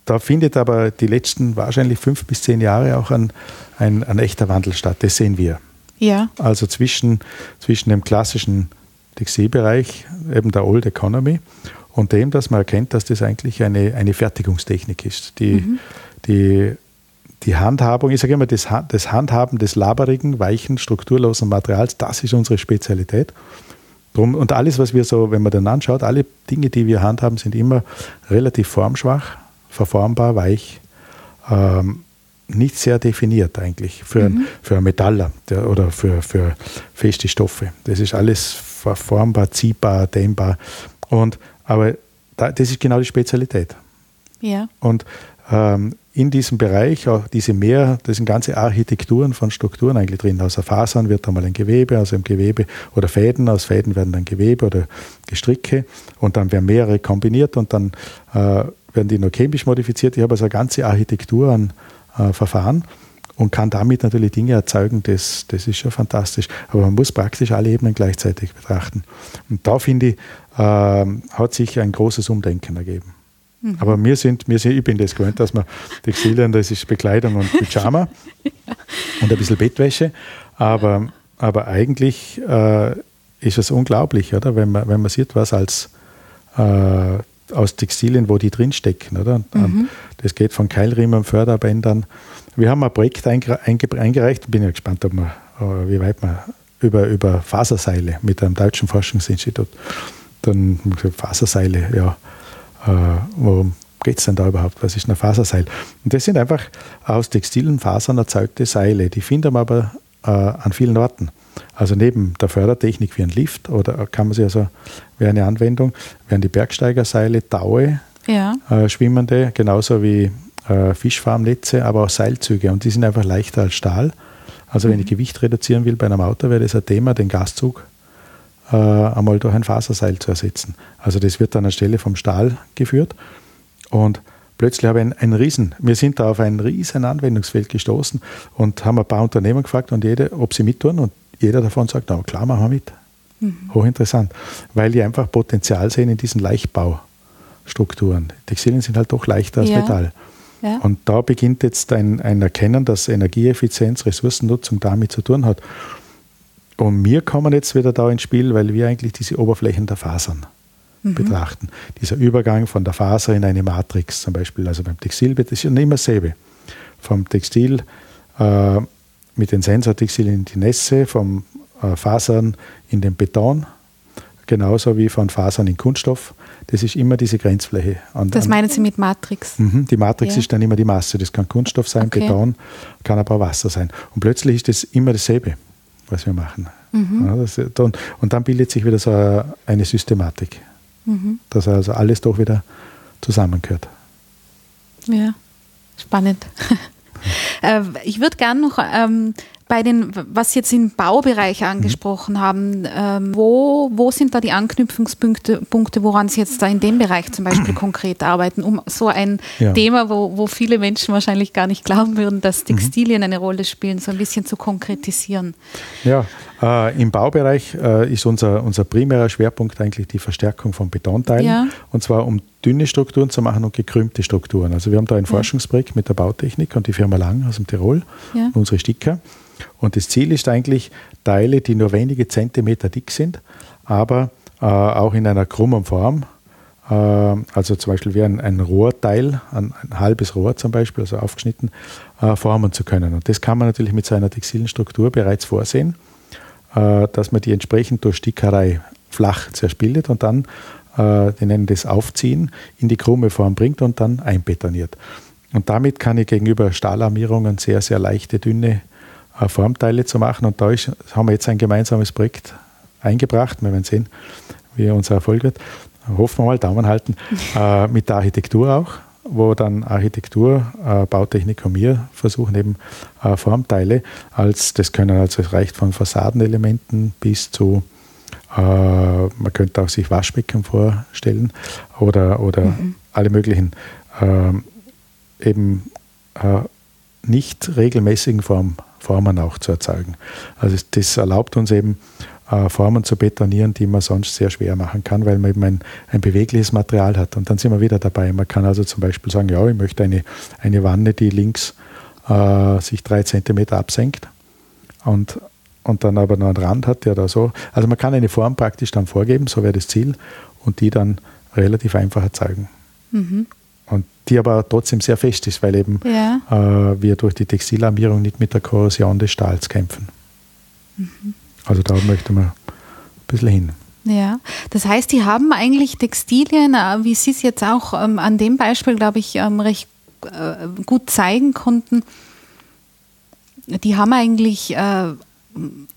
B: da findet aber die letzten wahrscheinlich fünf bis zehn Jahre auch ein, ein, ein echter Wandel statt. Das sehen wir.
A: Ja.
B: Also zwischen, zwischen dem klassischen Textilbereich, eben der Old Economy, und dem, dass man erkennt, dass das eigentlich eine, eine Fertigungstechnik ist, die, mhm. die die Handhabung, ich sage immer, das, das Handhaben des laberigen, weichen, strukturlosen Materials, das ist unsere Spezialität. Drum, und alles, was wir so, wenn man dann anschaut, alle Dinge, die wir handhaben, sind immer relativ formschwach, verformbar, weich, ähm, nicht sehr definiert eigentlich für, mhm. für einen Metaller der, oder für, für feste Stoffe. Das ist alles verformbar, ziehbar, dehnbar. Und, aber da, das ist genau die Spezialität.
A: Ja.
B: Und ähm, in diesem Bereich, auch diese mehr, das sind ganze Architekturen von Strukturen eigentlich drin. Aus der Fasern wird einmal ein Gewebe, aus einem Gewebe oder Fäden, aus Fäden werden dann Gewebe oder Gestricke und dann werden mehrere kombiniert und dann äh, werden die nur chemisch modifiziert. Ich habe also eine ganze Architektur an äh, Verfahren und kann damit natürlich Dinge erzeugen, das, das ist schon fantastisch. Aber man muss praktisch alle Ebenen gleichzeitig betrachten. Und da finde ich, äh, hat sich ein großes Umdenken ergeben. Mhm. Aber wir sind, wir sind, ich bin das gewöhnt, dass man Textilien, das ist Bekleidung und Pyjama ja. und ein bisschen Bettwäsche. Aber, aber eigentlich äh, ist es unglaublich, oder? Wenn man, wenn man sieht, was als äh, aus Textilien, wo die drinstecken, oder? Mhm. Das geht von Keilriemen, Förderbändern. Wir haben ein Projekt eingereicht, bin ja gespannt, ob man, äh, wie weit man über, über Faserseile mit einem deutschen Forschungsinstitut. Dann Faserseile, ja äh, worum geht es denn da überhaupt? Was ist ein Faserseil? Und das sind einfach aus textilen Fasern erzeugte Seile. Die finden wir aber äh, an vielen Orten. Also neben der Fördertechnik wie ein Lift oder kann man sich also, wäre eine Anwendung, wären die Bergsteigerseile, Taue, ja. äh, schwimmende, genauso wie äh, Fischfarmnetze, aber auch Seilzüge. Und die sind einfach leichter als Stahl. Also mhm. wenn ich Gewicht reduzieren will bei einem Auto, wäre das ein Thema, den Gastzug äh, einmal durch ein Faserseil zu ersetzen. Also das wird dann anstelle vom Stahl geführt und plötzlich habe ich ein, ein Riesen, wir sind da auf ein riesen Anwendungsfeld gestoßen und haben ein paar Unternehmen gefragt und jede, ob sie mittun und jeder davon sagt, na klar, machen wir mit. Mhm. Hochinteressant, weil die einfach Potenzial sehen in diesen Leichtbaustrukturen. Textilien sind halt doch leichter als ja. Metall. Ja. Und da beginnt jetzt ein, ein Erkennen, dass Energieeffizienz, Ressourcennutzung damit zu tun hat. Und wir kommen jetzt wieder da ins Spiel, weil wir eigentlich diese Oberflächen der Fasern mhm. betrachten. Dieser Übergang von der Faser in eine Matrix zum Beispiel, also beim Textil, das ist ja nicht immer dasselbe. Vom Textil äh, mit den Sensortextilien in die Nässe, vom äh, Fasern in den Beton, genauso wie von Fasern in Kunststoff. Das ist immer diese Grenzfläche.
A: An, das meinen Sie mit Matrix?
B: Mhm, die Matrix ja. ist dann immer die Masse. Das kann Kunststoff sein, okay. Beton, kann aber auch Wasser sein. Und plötzlich ist das immer dasselbe was wir machen. Mhm. Ja, das, und, und, dann bildet sich wieder so eine Systematik, mhm. dass also alles doch wieder zusammengehört.
A: Ja, spannend. Äh, ich würde gerne noch ähm, bei den, was Sie jetzt im Baubereich angesprochen mhm. haben, ähm, wo, wo sind da die Anknüpfungspunkte, Punkte, woran Sie jetzt da in dem Bereich zum Beispiel konkret arbeiten, um so ein ja. Thema, wo, wo viele Menschen wahrscheinlich gar nicht glauben würden, dass mhm. Textilien mhm. eine Rolle spielen, so ein bisschen zu konkretisieren?
B: Ja, äh, im Baubereich äh, ist unser, unser primärer Schwerpunkt eigentlich die Verstärkung von Betonteilen ja. und zwar um dünne Strukturen zu machen und gekrümmte Strukturen. Also wir haben da ein ja. Forschungsprojekt mit der Bautechnik und die Firma Lang aus dem Tirol, unsere Sticker. Und das Ziel ist eigentlich, Teile, die nur wenige Zentimeter dick sind, aber äh, auch in einer krummen Form, äh, also zum Beispiel wie ein, ein Rohrteil, ein, ein, halbes Rohr zum Beispiel, also aufgeschnitten, äh, formen zu können. Und das kann man natürlich mit seiner textilen Struktur bereits vorsehen, äh, dass man die entsprechend durch Stickerei flach zerspildet und dann, äh, die nennen das Aufziehen, in die krumme Form bringt und dann einbetoniert. Und damit kann ich gegenüber Stahlarmierungen sehr, sehr leichte, dünne äh, Formteile zu machen. Und da ist, haben wir jetzt ein gemeinsames Projekt eingebracht. Wir werden sehen, wie unser Erfolg wird. Hoffen wir mal, Daumen halten. äh, mit der Architektur auch, wo dann Architektur, äh, Bautechnik und mir versuchen eben äh, Formteile als, das können also, es reicht von Fassadenelementen bis zu äh, man könnte auch sich Waschbecken vorstellen oder, oder mhm. alle möglichen ähm, eben äh, nicht regelmäßigen Form, Formen auch zu erzeugen. Also das erlaubt uns eben, äh, Formen zu betonieren, die man sonst sehr schwer machen kann, weil man eben ein, ein, bewegliches Material hat. Und dann sind wir wieder dabei. Man kann also zum Beispiel sagen, ja, ich möchte eine, eine Wanne, die links äh, sich drei Zentimeter absenkt und, und dann aber noch einen Rand hat, der da so. Also man kann eine Form praktisch dann vorgeben, so wäre das Ziel, und die dann relativ einfach erzeugen. Mhm und die aber trotzdem sehr fest ist, weil eben ja. äh, wir durch die Textilarmierung nicht mit der Korrosion des Stahls kämpfen. Mhm. Also da möchte man ein bisschen hin.
A: Ja, das heißt, die haben eigentlich Textilien, äh, wie Sie es jetzt auch ähm, an dem Beispiel, glaube ich, ähm, recht äh, gut zeigen konnten, die haben eigentlich äh,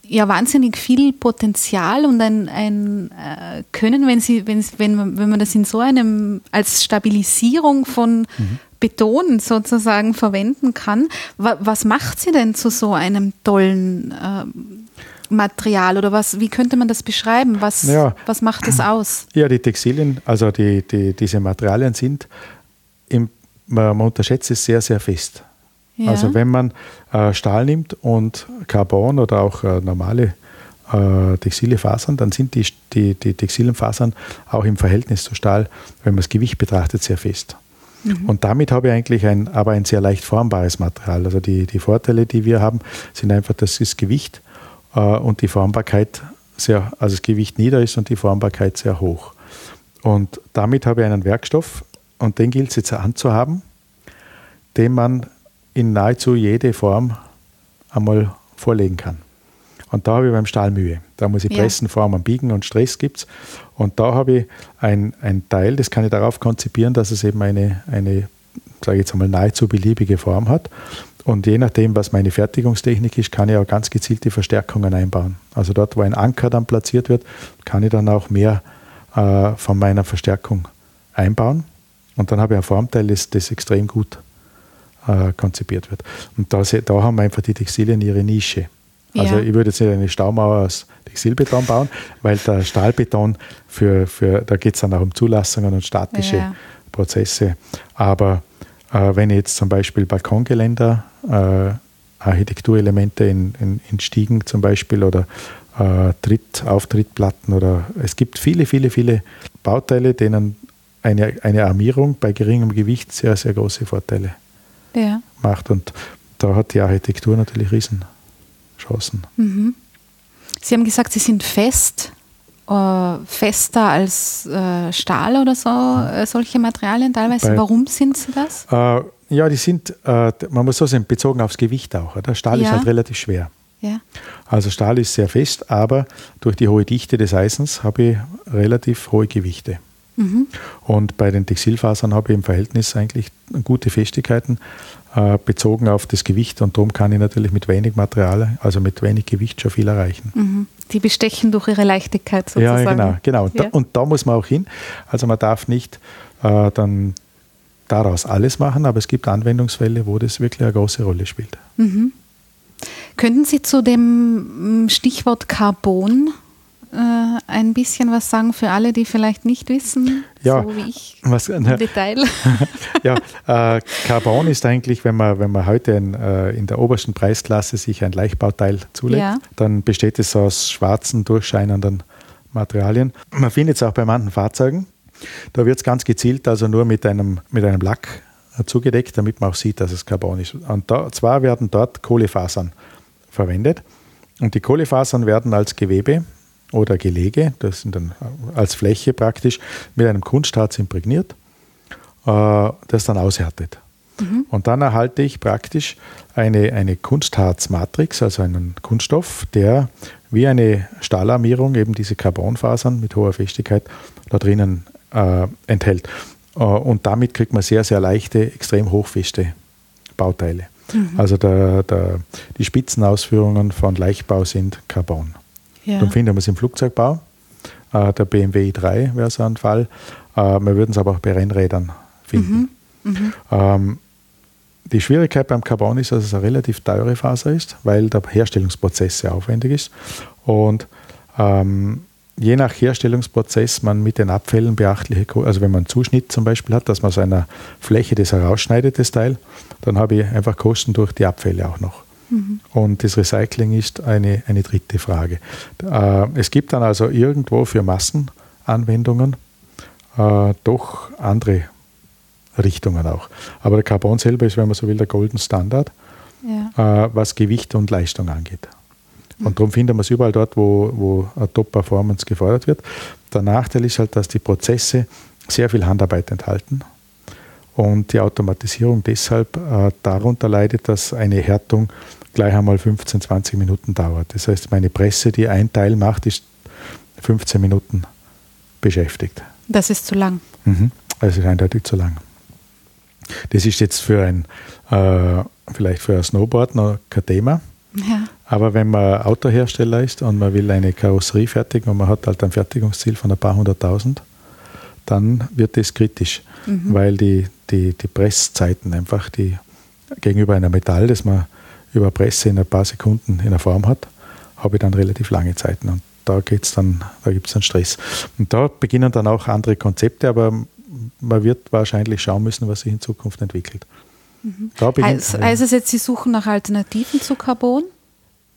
A: ja wahnsinnig viel Potenzial und ein, ein äh, Können, wenn sie, wenn, wenn, man, wenn man das in so einem als Stabilisierung von mhm. Beton sozusagen verwenden kann. was macht sie denn zu so einem tollen äh, Material oder was, wie könnte man das beschreiben? Was, ja. was macht es aus?
B: Ja, die Textilien, also die, die, diese Materialien sind, im, man, man unterschätzt es sehr, sehr fest. Ja. Also wenn man äh, Stahl nimmt und Carbon oder auch äh, normale äh, textile Fasern, dann sind die, die, die textilen Fasern auch im Verhältnis zu Stahl, wenn man das Gewicht betrachtet, sehr fest. Mhm. Und damit habe ich eigentlich ein, aber ein sehr leicht formbares Material. Also die, die Vorteile, die wir haben, sind einfach, dass das Gewicht äh, und die Formbarkeit sehr, also das Gewicht nieder ist und die Formbarkeit sehr hoch. Und damit habe ich einen Werkstoff und den gilt es jetzt anzuhaben, den man in nahezu jede Form einmal vorlegen kann. Und da habe ich beim Stahl Mühe. Da muss ich pressen, ja. formen, biegen und Stress gibt es. Und da habe ich ein, ein Teil, das kann ich darauf konzipieren, dass es eben eine, eine sage ich jetzt einmal, nahezu beliebige Form hat. Und je nachdem, was meine Fertigungstechnik ist, kann ich auch ganz gezielt die Verstärkungen einbauen. Also dort, wo ein Anker dann platziert wird, kann ich dann auch mehr äh, von meiner Verstärkung einbauen. Und dann habe ich ein Formteil, das, das extrem gut äh, konzipiert wird. Und da, da haben einfach die Textilien ihre Nische. Also ja. ich würde jetzt nicht eine Staumauer aus Textilbeton bauen, weil der Stahlbeton für, für da geht es dann auch um Zulassungen und statische ja. Prozesse. Aber äh, wenn ich jetzt zum Beispiel Balkongeländer, äh, Architekturelemente in, in, in, Stiegen zum Beispiel oder äh, Tritt, Auftrittplatten oder es gibt viele, viele, viele Bauteile, denen eine, eine Armierung bei geringem Gewicht sehr, sehr große Vorteile ja. macht. Und da hat die Architektur natürlich Riesenchancen.
A: Mhm. Sie haben gesagt, Sie sind fest, äh, fester als äh, Stahl oder so, äh, solche Materialien teilweise. Bei, Warum sind sie das?
B: Äh, ja, die sind, äh, man muss so sagen, bezogen aufs Gewicht auch. Der Stahl ja. ist halt relativ schwer. Ja. Also Stahl ist sehr fest, aber durch die hohe Dichte des Eisens habe ich relativ hohe Gewichte. Mhm. Und bei den Textilfasern habe ich im Verhältnis eigentlich gute Festigkeiten äh, bezogen auf das Gewicht und darum kann ich natürlich mit wenig Material, also mit wenig Gewicht schon viel erreichen.
A: Mhm. Die bestechen durch ihre Leichtigkeit sozusagen.
B: Ja, genau. genau. Und, ja. da, und da muss man auch hin. Also man darf nicht äh, dann daraus alles machen, aber es gibt Anwendungsfälle, wo das wirklich eine große Rolle spielt.
A: Mhm. Könnten Sie zu dem mm, Stichwort Carbon äh, ein bisschen was sagen für alle, die vielleicht nicht wissen,
B: ja, so wie ich was, im ne, Detail? ja, äh, Carbon ist eigentlich, wenn man, wenn man heute in, äh, in der obersten Preisklasse sich ein Leichtbauteil zulegt, ja. dann besteht es aus schwarzen, durchscheinenden Materialien. Man findet es auch bei manchen Fahrzeugen. Da wird es ganz gezielt, also nur mit einem, mit einem Lack zugedeckt, damit man auch sieht, dass es Carbon ist. Und da, zwar werden dort Kohlefasern verwendet. Und die Kohlefasern werden als Gewebe oder Gelege, das sind dann als Fläche praktisch, mit einem Kunstharz imprägniert, äh, das dann aushärtet. Mhm. Und dann erhalte ich praktisch eine, eine Kunstharzmatrix, also einen Kunststoff, der wie eine Stahlarmierung eben diese Carbonfasern mit hoher Festigkeit da drinnen äh, enthält. Äh, und damit kriegt man sehr, sehr leichte, extrem hochfeste Bauteile. Mhm. Also der, der, die Spitzenausführungen von Leichtbau sind Carbon. Ja. Dann finden wir es im Flugzeugbau. Äh, der BMW i3 wäre so ein Fall. Äh, wir würden es aber auch bei Rennrädern finden. Mhm. Mhm. Ähm, die Schwierigkeit beim Carbon ist, dass es eine relativ teure Faser ist, weil der Herstellungsprozess sehr aufwendig ist. Und ähm, je nach Herstellungsprozess man mit den Abfällen beachtliche, also wenn man einen Zuschnitt zum Beispiel hat, dass man so einer Fläche das herausschneidet, das Teil, dann habe ich einfach Kosten durch die Abfälle auch noch. Mhm. Und das Recycling ist eine, eine dritte Frage. Äh, es gibt dann also irgendwo für Massenanwendungen äh, doch andere Richtungen auch. Aber der Carbon selber ist, wenn man so will, der Golden Standard, ja. äh, was Gewicht und Leistung angeht. Und darum findet man es überall dort, wo, wo eine Top-Performance gefordert wird. Der Nachteil ist halt, dass die Prozesse sehr viel Handarbeit enthalten und die Automatisierung deshalb äh, darunter leidet, dass eine Härtung gleich einmal 15, 20 Minuten dauert. Das heißt, meine Presse, die ein Teil macht, ist 15 Minuten beschäftigt.
A: Das ist zu lang.
B: Mhm. Das ist eindeutig zu lang. Das ist jetzt für ein, äh, vielleicht für ein Snowboard noch kein Thema. Ja. Aber wenn man Autohersteller ist und man will eine Karosserie fertigen und man hat halt ein Fertigungsziel von ein paar hunderttausend, dann wird das kritisch, mhm. weil die, die, die Presszeiten einfach die gegenüber einem Metall, das man über Presse in ein paar Sekunden in der Form hat, habe ich dann relativ lange Zeiten. Und da geht's dann, da gibt es dann Stress. Und da beginnen dann auch andere Konzepte, aber man wird wahrscheinlich schauen müssen, was sich in Zukunft entwickelt.
A: Mhm. Also, also jetzt, Sie suchen nach Alternativen zu Carbon?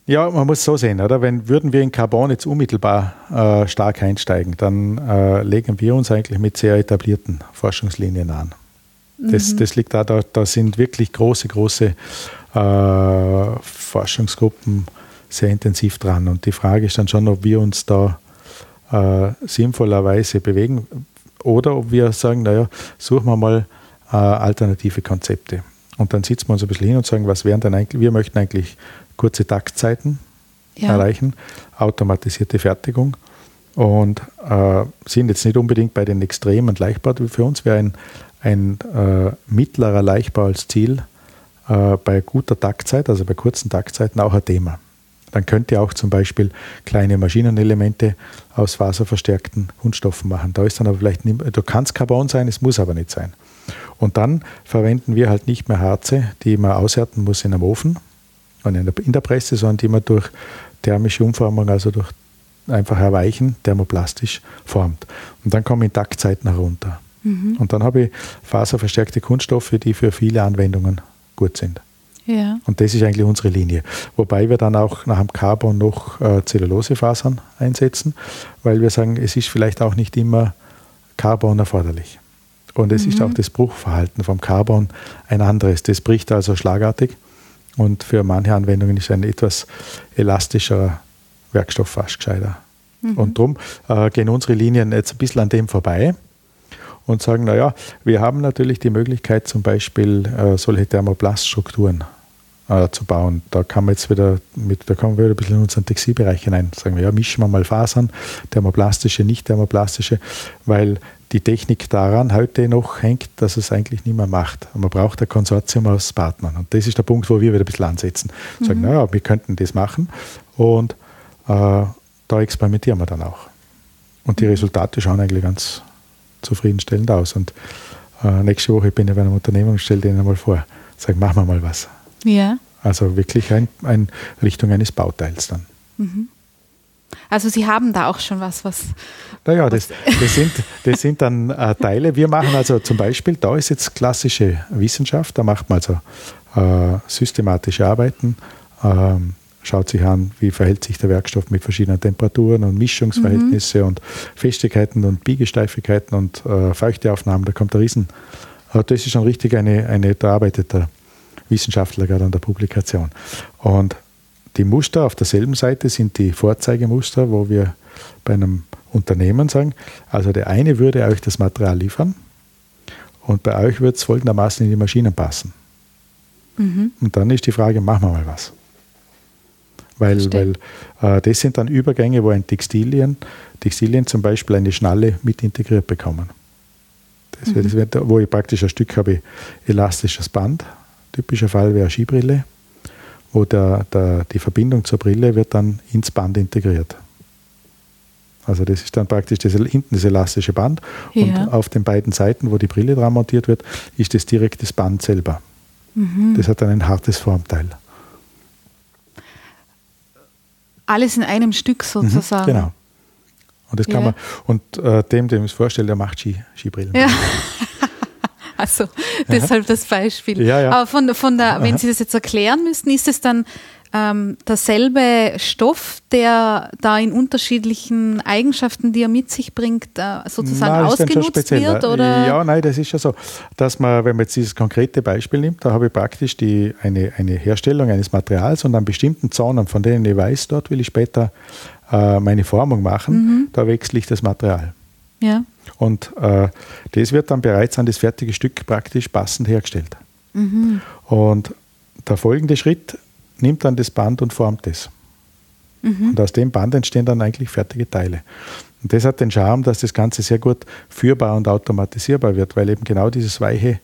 B: Ja, man muss so sehen, oder? Wenn würden wir in Carbon jetzt unmittelbar äh, stark einsteigen, dann äh, legen wir uns eigentlich mit sehr etablierten Forschungslinien an. Das, mhm. das liegt da, da, da sind wirklich große, große äh, Forschungsgruppen sehr intensiv dran. Und die Frage ist dann schon, ob wir uns da äh, sinnvollerweise bewegen oder ob wir sagen, naja, suchen wir mal äh, alternative Konzepte. Und dann sitzen wir uns ein bisschen hin und sagen, was wären denn eigentlich, wir möchten eigentlich kurze Taktzeiten ja. erreichen, automatisierte Fertigung und äh, sind jetzt nicht unbedingt bei den extremen Leichtbau. Für uns wäre ein, ein äh, mittlerer Leichtbau als Ziel äh, bei guter Taktzeit, also bei kurzen Taktzeiten auch ein Thema. Dann könnt ihr auch zum Beispiel kleine Maschinenelemente aus faserverstärkten Kunststoffen machen. Da ist dann aber vielleicht nicht, da kann es Carbon sein, es muss aber nicht sein. Und dann verwenden wir halt nicht mehr Harze, die man aushärten muss in einem Ofen und in der, in der Presse, sondern die man durch thermische Umformung, also durch einfach erweichen, thermoplastisch formt. Und dann kommen Taktzeiten herunter. Mhm. Und dann habe ich faserverstärkte Kunststoffe, die für viele Anwendungen gut sind. Ja. Und das ist eigentlich unsere Linie. Wobei wir dann auch nach dem Carbon noch äh, Zellulosefasern einsetzen, weil wir sagen, es ist vielleicht auch nicht immer Carbon erforderlich. Und es mhm. ist auch das Bruchverhalten vom Carbon ein anderes. Das bricht also schlagartig und für manche Anwendungen ist ein etwas elastischerer Werkstoff fast gescheiter. Mhm. Und darum äh, gehen unsere Linien jetzt ein bisschen an dem vorbei und sagen, naja, wir haben natürlich die Möglichkeit, zum Beispiel äh, solche Thermoplaststrukturen äh, zu bauen. Da kann man jetzt wieder mit, da kommen wir wieder ein bisschen in unseren Textilbereich hinein. Sagen wir, ja, mischen wir mal Fasern, thermoplastische, nicht thermoplastische, weil die Technik daran heute noch hängt, dass es eigentlich mehr macht. man braucht ein Konsortium aus Partnern. Und das ist der Punkt, wo wir wieder ein bisschen ansetzen. Sagen, mhm. naja, wir könnten das machen und äh, da experimentieren wir dann auch. Und die mhm. Resultate schauen eigentlich ganz zufriedenstellend aus. Und äh, nächste Woche bin ich bei einem Unternehmen und stelle denen mal vor, sage, machen wir mal was. Ja. Also wirklich ein, ein Richtung eines Bauteils dann. Mhm.
A: Also Sie haben da auch schon was, was.
B: Naja, das, das, sind, das sind dann äh, Teile. Wir machen also zum Beispiel, da ist jetzt klassische Wissenschaft, da macht man also äh, systematische Arbeiten, äh, schaut sich an, wie verhält sich der Werkstoff mit verschiedenen Temperaturen und Mischungsverhältnisse mhm. und Festigkeiten und Biegesteifigkeiten und äh, Feuchteaufnahmen. Da kommt der Riesen. das ist schon richtig eine, eine da arbeitet der Wissenschaftler gerade an der Publikation. Und die Muster auf derselben Seite sind die Vorzeigemuster, wo wir bei einem Unternehmen sagen, also der eine würde euch das Material liefern und bei euch wird es folgendermaßen in die Maschinen passen. Mhm. Und dann ist die Frage, machen wir mal was. Weil, weil äh, das sind dann Übergänge, wo ein Textilien, Textilien zum Beispiel eine Schnalle mit integriert bekommen. Das mhm. wird, wo ich praktisch ein Stück habe, elastisches Band. Typischer Fall wäre Skibrille, wo der, der, die Verbindung zur Brille wird dann ins Band integriert. Also das ist dann praktisch das, hinten das elastische Band ja. und auf den beiden Seiten, wo die Brille dran montiert wird, ist das direkt das Band selber. Mhm. Das hat dann ein hartes Formteil.
A: Alles in einem Stück mhm, sozusagen.
B: genau. Und das kann ja. man, und äh, dem, dem ich es vorstelle, der macht Ski, Skibrillen. Ja.
A: also deshalb das Beispiel.
B: Ja, ja.
A: Aber von, von der, wenn Sie das jetzt erklären müssten, ist es dann ähm, derselbe Stoff, der da in unterschiedlichen Eigenschaften, die er mit sich bringt, äh, sozusagen nein, ausgenutzt wird? Oder?
B: Ja, nein, das ist ja so, dass man, wenn man jetzt dieses konkrete Beispiel nimmt, da habe ich praktisch die, eine, eine Herstellung eines Materials und an bestimmten Zonen, von denen ich weiß, dort will ich später äh, meine Formung machen, mhm. da wechsle ich das Material.
A: Ja.
B: Und äh, das wird dann bereits an das fertige Stück praktisch passend hergestellt. Mhm. Und der folgende Schritt nimmt dann das Band und formt es. Mhm. Und aus dem Band entstehen dann eigentlich fertige Teile. Und das hat den Charme, dass das Ganze sehr gut führbar und automatisierbar wird, weil eben genau dieses weiche,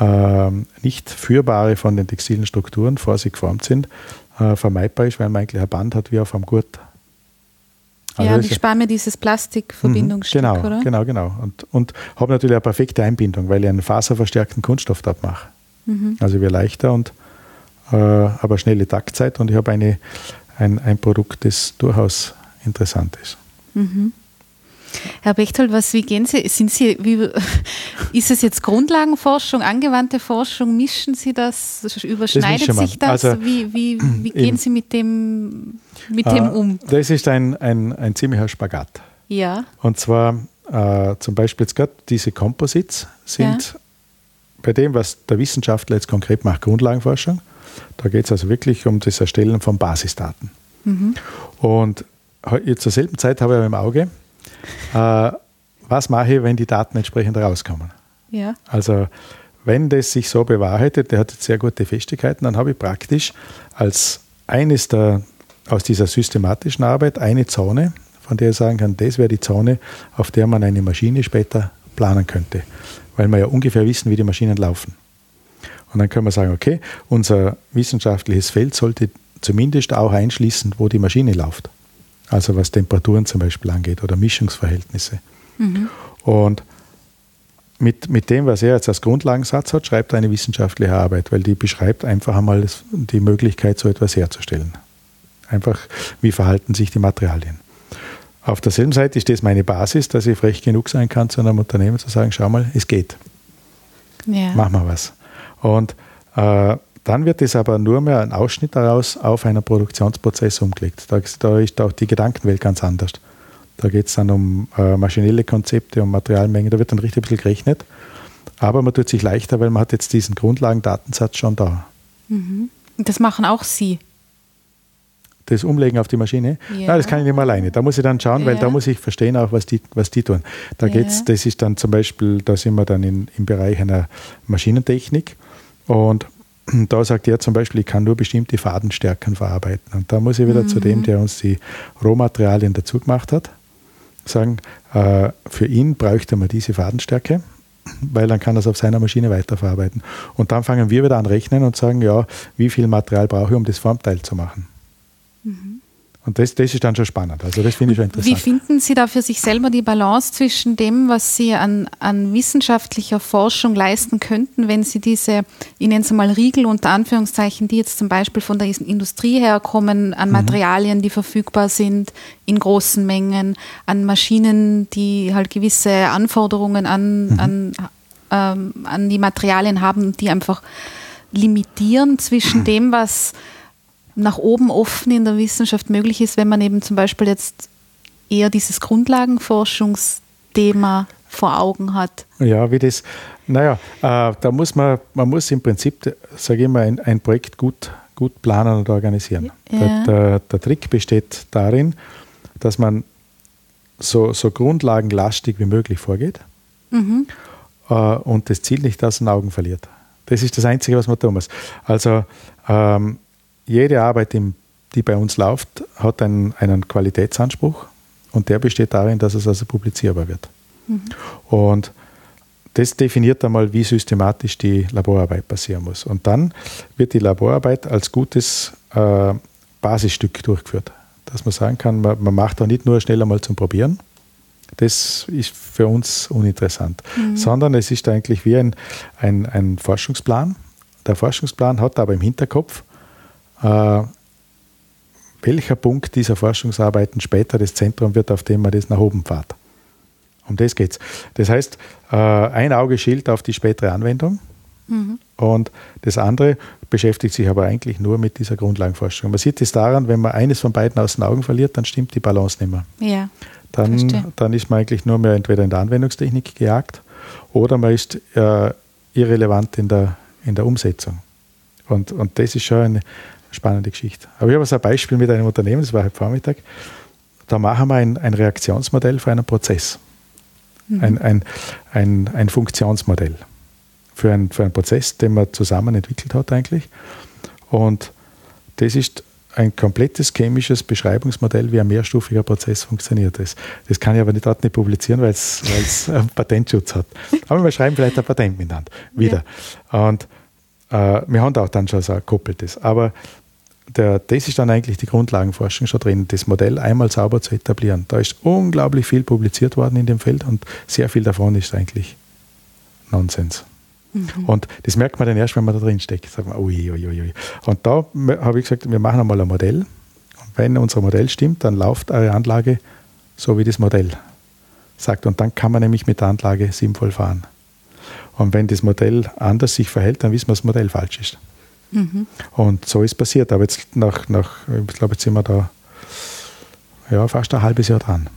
B: äh, nicht führbare von den textilen Strukturen vor sich geformt sind, äh, vermeidbar ist, weil man eigentlich ein Band hat wie auf einem Gurt.
A: Also ja, und ich spare mir dieses Plastikverbindungsstück,
B: genau,
A: oder?
B: Genau, genau. Und, und habe natürlich eine perfekte Einbindung, weil ich einen faserverstärkten Kunststoff dort mache. Mhm. Also wird leichter und aber schnelle Taktzeit und ich habe eine, ein, ein Produkt, das durchaus interessant ist. Mhm.
A: Herr Bechtold, was, wie gehen Sie, sind Sie, wie, ist es jetzt Grundlagenforschung, angewandte Forschung, mischen Sie das, überschneidet das sich das? Also, wie, wie, wie gehen in, Sie mit dem, mit dem äh, um?
B: Das ist ein, ein, ein ziemlicher Spagat.
A: Ja.
B: Und zwar äh, zum Beispiel jetzt gerade diese Composites sind ja. bei dem, was der Wissenschaftler jetzt konkret macht, Grundlagenforschung. Da geht es also wirklich um das Erstellen von Basisdaten. Mhm. Und zur selben Zeit habe ich im Auge, äh, was mache ich, wenn die Daten entsprechend rauskommen.
A: Ja.
B: Also wenn das sich so bewahrheitet, der hat jetzt sehr gute Festigkeiten, dann habe ich praktisch als eines der, aus dieser systematischen Arbeit eine Zone, von der ich sagen kann, das wäre die Zone, auf der man eine Maschine später planen könnte, weil wir ja ungefähr wissen, wie die Maschinen laufen. Und dann können wir sagen, okay, unser wissenschaftliches Feld sollte zumindest auch einschließen, wo die Maschine läuft. Also was Temperaturen zum Beispiel angeht oder Mischungsverhältnisse. Mhm. Und mit, mit dem, was er jetzt als Grundlagensatz hat, schreibt er eine wissenschaftliche Arbeit, weil die beschreibt einfach einmal die Möglichkeit, so etwas herzustellen. Einfach, wie verhalten sich die Materialien. Auf derselben Seite ist das meine Basis, dass ich frech genug sein kann, zu einem Unternehmen zu sagen, schau mal, es geht. Ja. Mach mal was. Und äh, dann wird es aber nur mehr ein Ausschnitt daraus auf einen Produktionsprozess umgelegt. Da, da ist auch die Gedankenwelt ganz anders. Da geht es dann um äh, maschinelle Konzepte, um Materialmengen, da wird dann richtig ein bisschen gerechnet. Aber man tut sich leichter, weil man hat jetzt diesen Grundlagendatensatz schon da.
A: Mhm. Das machen auch Sie?
B: Das Umlegen auf die Maschine? Ja. Nein, das kann ich nicht mehr alleine. Da muss ich dann schauen, ja. weil da muss ich verstehen auch, was die, was die tun. Da ja. geht's, das ist dann zum Beispiel, da sind wir dann in, im Bereich einer Maschinentechnik und da sagt er zum Beispiel, ich kann nur bestimmte Fadenstärken verarbeiten. Und da muss ich wieder mhm. zu dem, der uns die Rohmaterialien dazu gemacht hat, sagen, äh, für ihn bräuchte man diese Fadenstärke, weil dann kann er es auf seiner Maschine weiterverarbeiten. Und dann fangen wir wieder an rechnen und sagen, ja, wie viel Material brauche ich, um das Formteil zu machen. Mhm. Und das, das ist dann schon spannend. Also das finde ich schon interessant.
A: Wie finden Sie da für sich selber die Balance zwischen dem, was Sie an, an wissenschaftlicher Forschung leisten könnten, wenn Sie diese, ich nenne es mal Riegel unter Anführungszeichen, die jetzt zum Beispiel von der Industrie herkommen, an mhm. Materialien, die verfügbar sind, in großen Mengen, an Maschinen, die halt gewisse Anforderungen an, mhm. an, ähm, an die Materialien haben, die einfach limitieren zwischen dem, was nach oben offen in der Wissenschaft möglich ist, wenn man eben zum Beispiel jetzt eher dieses Grundlagenforschungsthema vor Augen hat.
B: Ja, wie das, naja, äh, da muss man, man muss im Prinzip, sage ich mal, ein, ein Projekt gut, gut planen und organisieren. Ja. Der, der, der, Trick besteht darin, dass man so, so grundlagenlastig wie möglich vorgeht mhm. äh, und das Ziel nicht aus den Augen verliert. Das ist das Einzige, was man tun muss. Also ähm, jede Arbeit, die bei uns läuft, hat einen, einen Qualitätsanspruch und der besteht darin, dass es also publizierbar wird. Mhm. Und das definiert einmal, wie systematisch die Laborarbeit passieren muss. Und dann wird die Laborarbeit als gutes äh, Basisstück durchgeführt. Dass man sagen kann, man, man macht da nicht nur schnell einmal zum Probieren, das ist für uns uninteressant, mhm. sondern es ist eigentlich wie ein, ein, ein, Forschungsplan. Der Forschungsplan hat aber im Hinterkopf, äh, welcher Punkt dieser Forschungsarbeiten später das Zentrum wird, auf dem man das nach oben fährt. Um das geht es. Das heißt, äh, ein Auge schielt auf die spätere Anwendung mhm. und das andere beschäftigt sich aber eigentlich nur mit dieser Grundlagenforschung. Man sieht es daran, wenn man eines von beiden aus den Augen verliert, dann stimmt die Balance nicht mehr.
A: Ja,
B: dann, dann ist man eigentlich nur mehr entweder in der Anwendungstechnik gejagt oder man ist äh, irrelevant in der, in der Umsetzung. Und, und das ist schon eine spannende Geschichte. Aber ich habe so ein Beispiel mit einem Unternehmen, das war heute Vormittag. Da machen wir ein, ein Reaktionsmodell für einen Prozess mhm. ein, ein, ein, ein Funktionsmodell für, ein, für einen Prozess, den man zusammen entwickelt hat eigentlich. Und das ist ein komplettes chemisches Beschreibungsmodell, wie ein mehrstufiger Prozess funktioniert. Das, das kann ich aber nicht, nicht publizieren, weil es einen Patentschutz hat. Aber wir schreiben vielleicht ein Patent miteinander wieder. Ja. Und äh, wir haben da auch dann schon so ein gekoppeltes. Aber der, das ist dann eigentlich die Grundlagenforschung schon drin, das Modell einmal sauber zu etablieren. Da ist unglaublich viel publiziert worden in dem Feld und sehr viel davon ist eigentlich Nonsens. Mhm. Und das merkt man dann erst, wenn man da drin steckt. Sagt man, ui, ui, ui. Und da habe ich gesagt, wir machen einmal ein Modell. Und wenn unser Modell stimmt, dann läuft eure Anlage so, wie das Modell sagt. Und dann kann man nämlich mit der Anlage sinnvoll fahren. Und wenn das Modell anders sich verhält, dann wissen wir, dass das Modell falsch ist. Mhm. Und so ist passiert. Aber jetzt nach, nach ich glaube, jetzt sind wir da ja, fast ein halbes Jahr dran.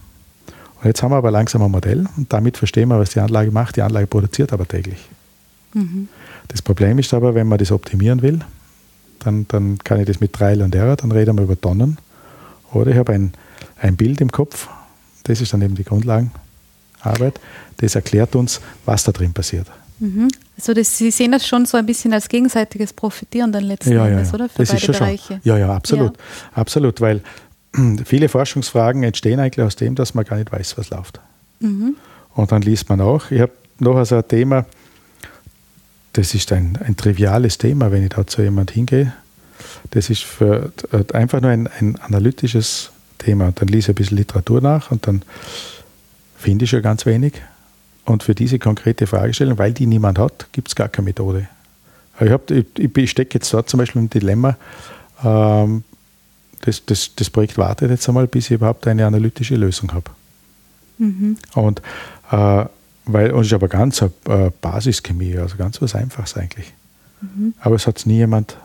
B: Und jetzt haben wir aber langsam ein Modell und damit verstehen wir, was die Anlage macht. Die Anlage produziert aber täglich. Mhm. Das Problem ist aber, wenn man das optimieren will, dann, dann kann ich das mit Trial und Error, dann reden wir über Tonnen. Oder ich habe ein, ein Bild im Kopf, das ist dann eben die Grundlagenarbeit, das erklärt uns, was da drin passiert.
A: Mhm. Also das, Sie sehen das schon so ein bisschen als gegenseitiges Profitieren dann letzten
B: ja,
A: Endes,
B: ja,
A: oder?
B: Für das beide ist schon Bereiche. Schon. Ja, ja, absolut. Ja. Absolut, weil viele Forschungsfragen entstehen eigentlich aus dem, dass man gar nicht weiß, was läuft. Mhm. Und dann liest man auch. Ich habe noch also ein Thema, das ist ein, ein triviales Thema, wenn ich da zu jemand hingehe. Das ist für, einfach nur ein, ein analytisches Thema. Dann lese ich ein bisschen Literatur nach und dann finde ich schon ganz wenig. Und für diese konkrete Fragestellung, weil die niemand hat, gibt es gar keine Methode. Ich, hab, ich, ich stecke jetzt da zum Beispiel im Dilemma, ähm, das, das, das, Projekt wartet jetzt einmal, bis ich überhaupt eine analytische Lösung habe. Mhm. Und äh, weil uns ist aber ganz eine äh, Basischemie, also ganz was Einfaches eigentlich. Mhm. Aber es hat nie jemand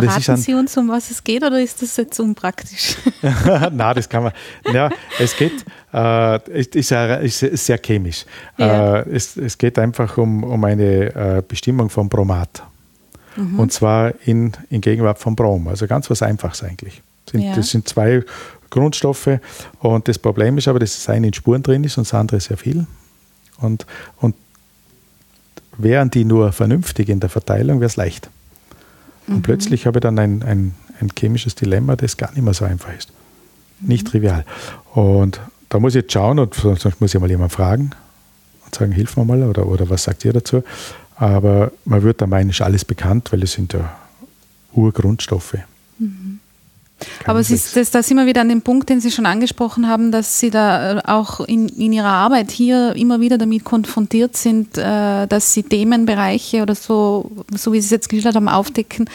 A: Verraten Sie uns, um was es geht, oder ist das jetzt unpraktisch?
B: Nein, das kann man. Ja, es geht, äh, ist, ist, ist, sehr chemisch. Ja. Äh, es, es, geht einfach um, um eine äh, Bestimmung von Bromat. Mhm. Und zwar in, in Gegenwart von Brom. Also ganz was Einfaches eigentlich. Sind, ja. Das sind zwei Grundstoffe. Und das Problem ist aber, dass das eine in Spuren drin ist und das andere sehr viel. Und, und wären die nur vernünftig in der Verteilung, wäre es leicht. Und mhm. plötzlich habe ich dann ein, ein, ein, chemisches Dilemma, das gar nicht mehr so einfach ist. Nicht mhm. trivial. Und da muss ich jetzt schauen und sonst muss ich mal jemanden fragen und sagen, hilf mir mal oder, oder was sagt ihr dazu? Aber man wird da meinen, ist alles bekannt, weil es sind ja Urgrundstoffe. Mhm.
A: Aber es ist, das, da sind wir wieder an dem Punkt, den Sie schon angesprochen haben, dass Sie da äh, auch in, in Ihrer Arbeit hier immer wieder damit konfrontiert sind, äh, dass Sie Themenbereiche oder so, so wie Sie es jetzt geschildert haben, aufdecken,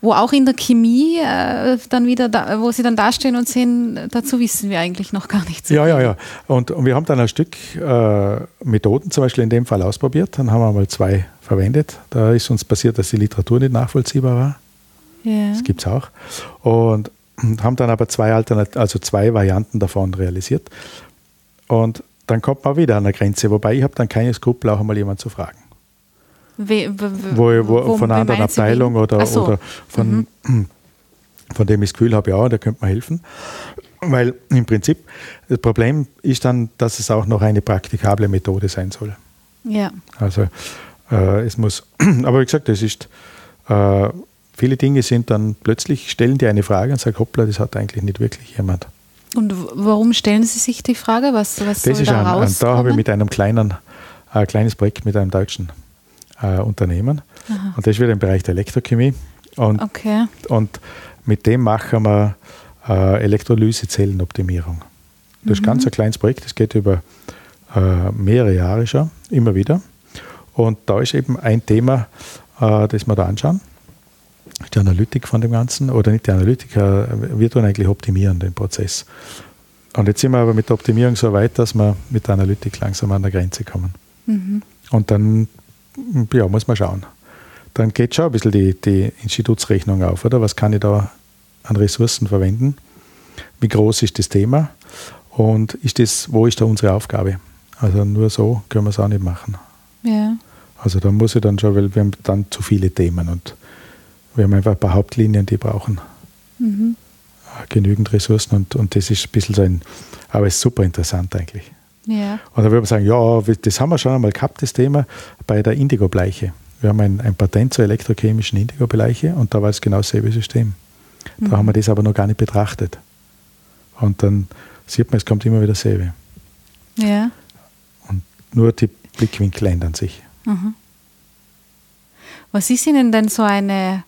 A: wo auch in der Chemie äh, dann wieder, da, wo Sie dann dastehen und sehen, dazu wissen wir eigentlich noch gar nichts.
B: Ja, ja, ja. Und, und wir haben dann ein Stück äh, Methoden zum Beispiel in dem Fall ausprobiert. Dann haben wir mal zwei verwendet. Da ist uns passiert, dass die Literatur nicht nachvollziehbar war. Das gibt es auch. Und haben dann aber zwei Alternat also zwei Varianten davon realisiert. Und dann kommt man wieder an der Grenze, wobei ich habe dann keine Skrupel, auch einmal jemanden zu fragen. We, wo, wo, wo, von einer anderen Abteilung oder, so. oder von, mhm. von dem ich das Gefühl habe, ja, da könnte man helfen. Weil im Prinzip das Problem ist dann, dass es auch noch eine praktikable Methode sein soll.
A: Ja.
B: Also äh, es muss, aber wie gesagt, es ist, äh, viele Dinge sind dann plötzlich, stellen die eine Frage und sagen, hoppla, das hat eigentlich nicht wirklich jemand.
A: Und warum stellen Sie sich die Frage? Was, was
B: das
A: soll
B: ist
A: da
B: ein, Da habe ich mit einem kleinen, ein kleines Projekt mit einem deutschen äh, Unternehmen. Aha. Und das ist wieder im Bereich der Elektrochemie. Und,
A: okay.
B: und mit dem machen wir äh, Elektrolysezellenoptimierung. Das mhm. ist ganz ein kleines Projekt, das geht über äh, mehrere Jahre schon, immer wieder. Und da ist eben ein Thema, äh, das wir da anschauen. Die Analytik von dem Ganzen, oder nicht die Analytik, äh, wir tun eigentlich optimieren den Prozess. Und jetzt sind wir aber mit der Optimierung so weit, dass wir mit der Analytik langsam an der Grenze kommen. Mhm. Und dann ja, muss man schauen. Dann geht schon ein bisschen die, die Institutsrechnung auf, oder? Was kann ich da an Ressourcen verwenden? Wie groß ist das Thema? Und ist das, wo ist da unsere Aufgabe? Also nur so können wir es auch nicht machen.
A: Ja.
B: Also da muss ich dann schon, weil wir haben dann zu viele Themen und wir haben einfach ein paar Hauptlinien, die brauchen mhm. genügend Ressourcen und, und das ist ein bisschen so ein, aber es ist super interessant eigentlich.
A: Ja.
B: Und da würde man sagen, ja, das haben wir schon einmal gehabt, das Thema bei der Indigo-Bleiche. Wir haben ein, ein Patent zur elektrochemischen Indigo-Bleiche und da war es genau dasselbe System. Da mhm. haben wir das aber noch gar nicht betrachtet. Und dann sieht man, es kommt immer wieder dasselbe.
A: Ja.
B: Und nur die Blickwinkel ändern sich. Mhm.
A: Was ist Ihnen denn so eine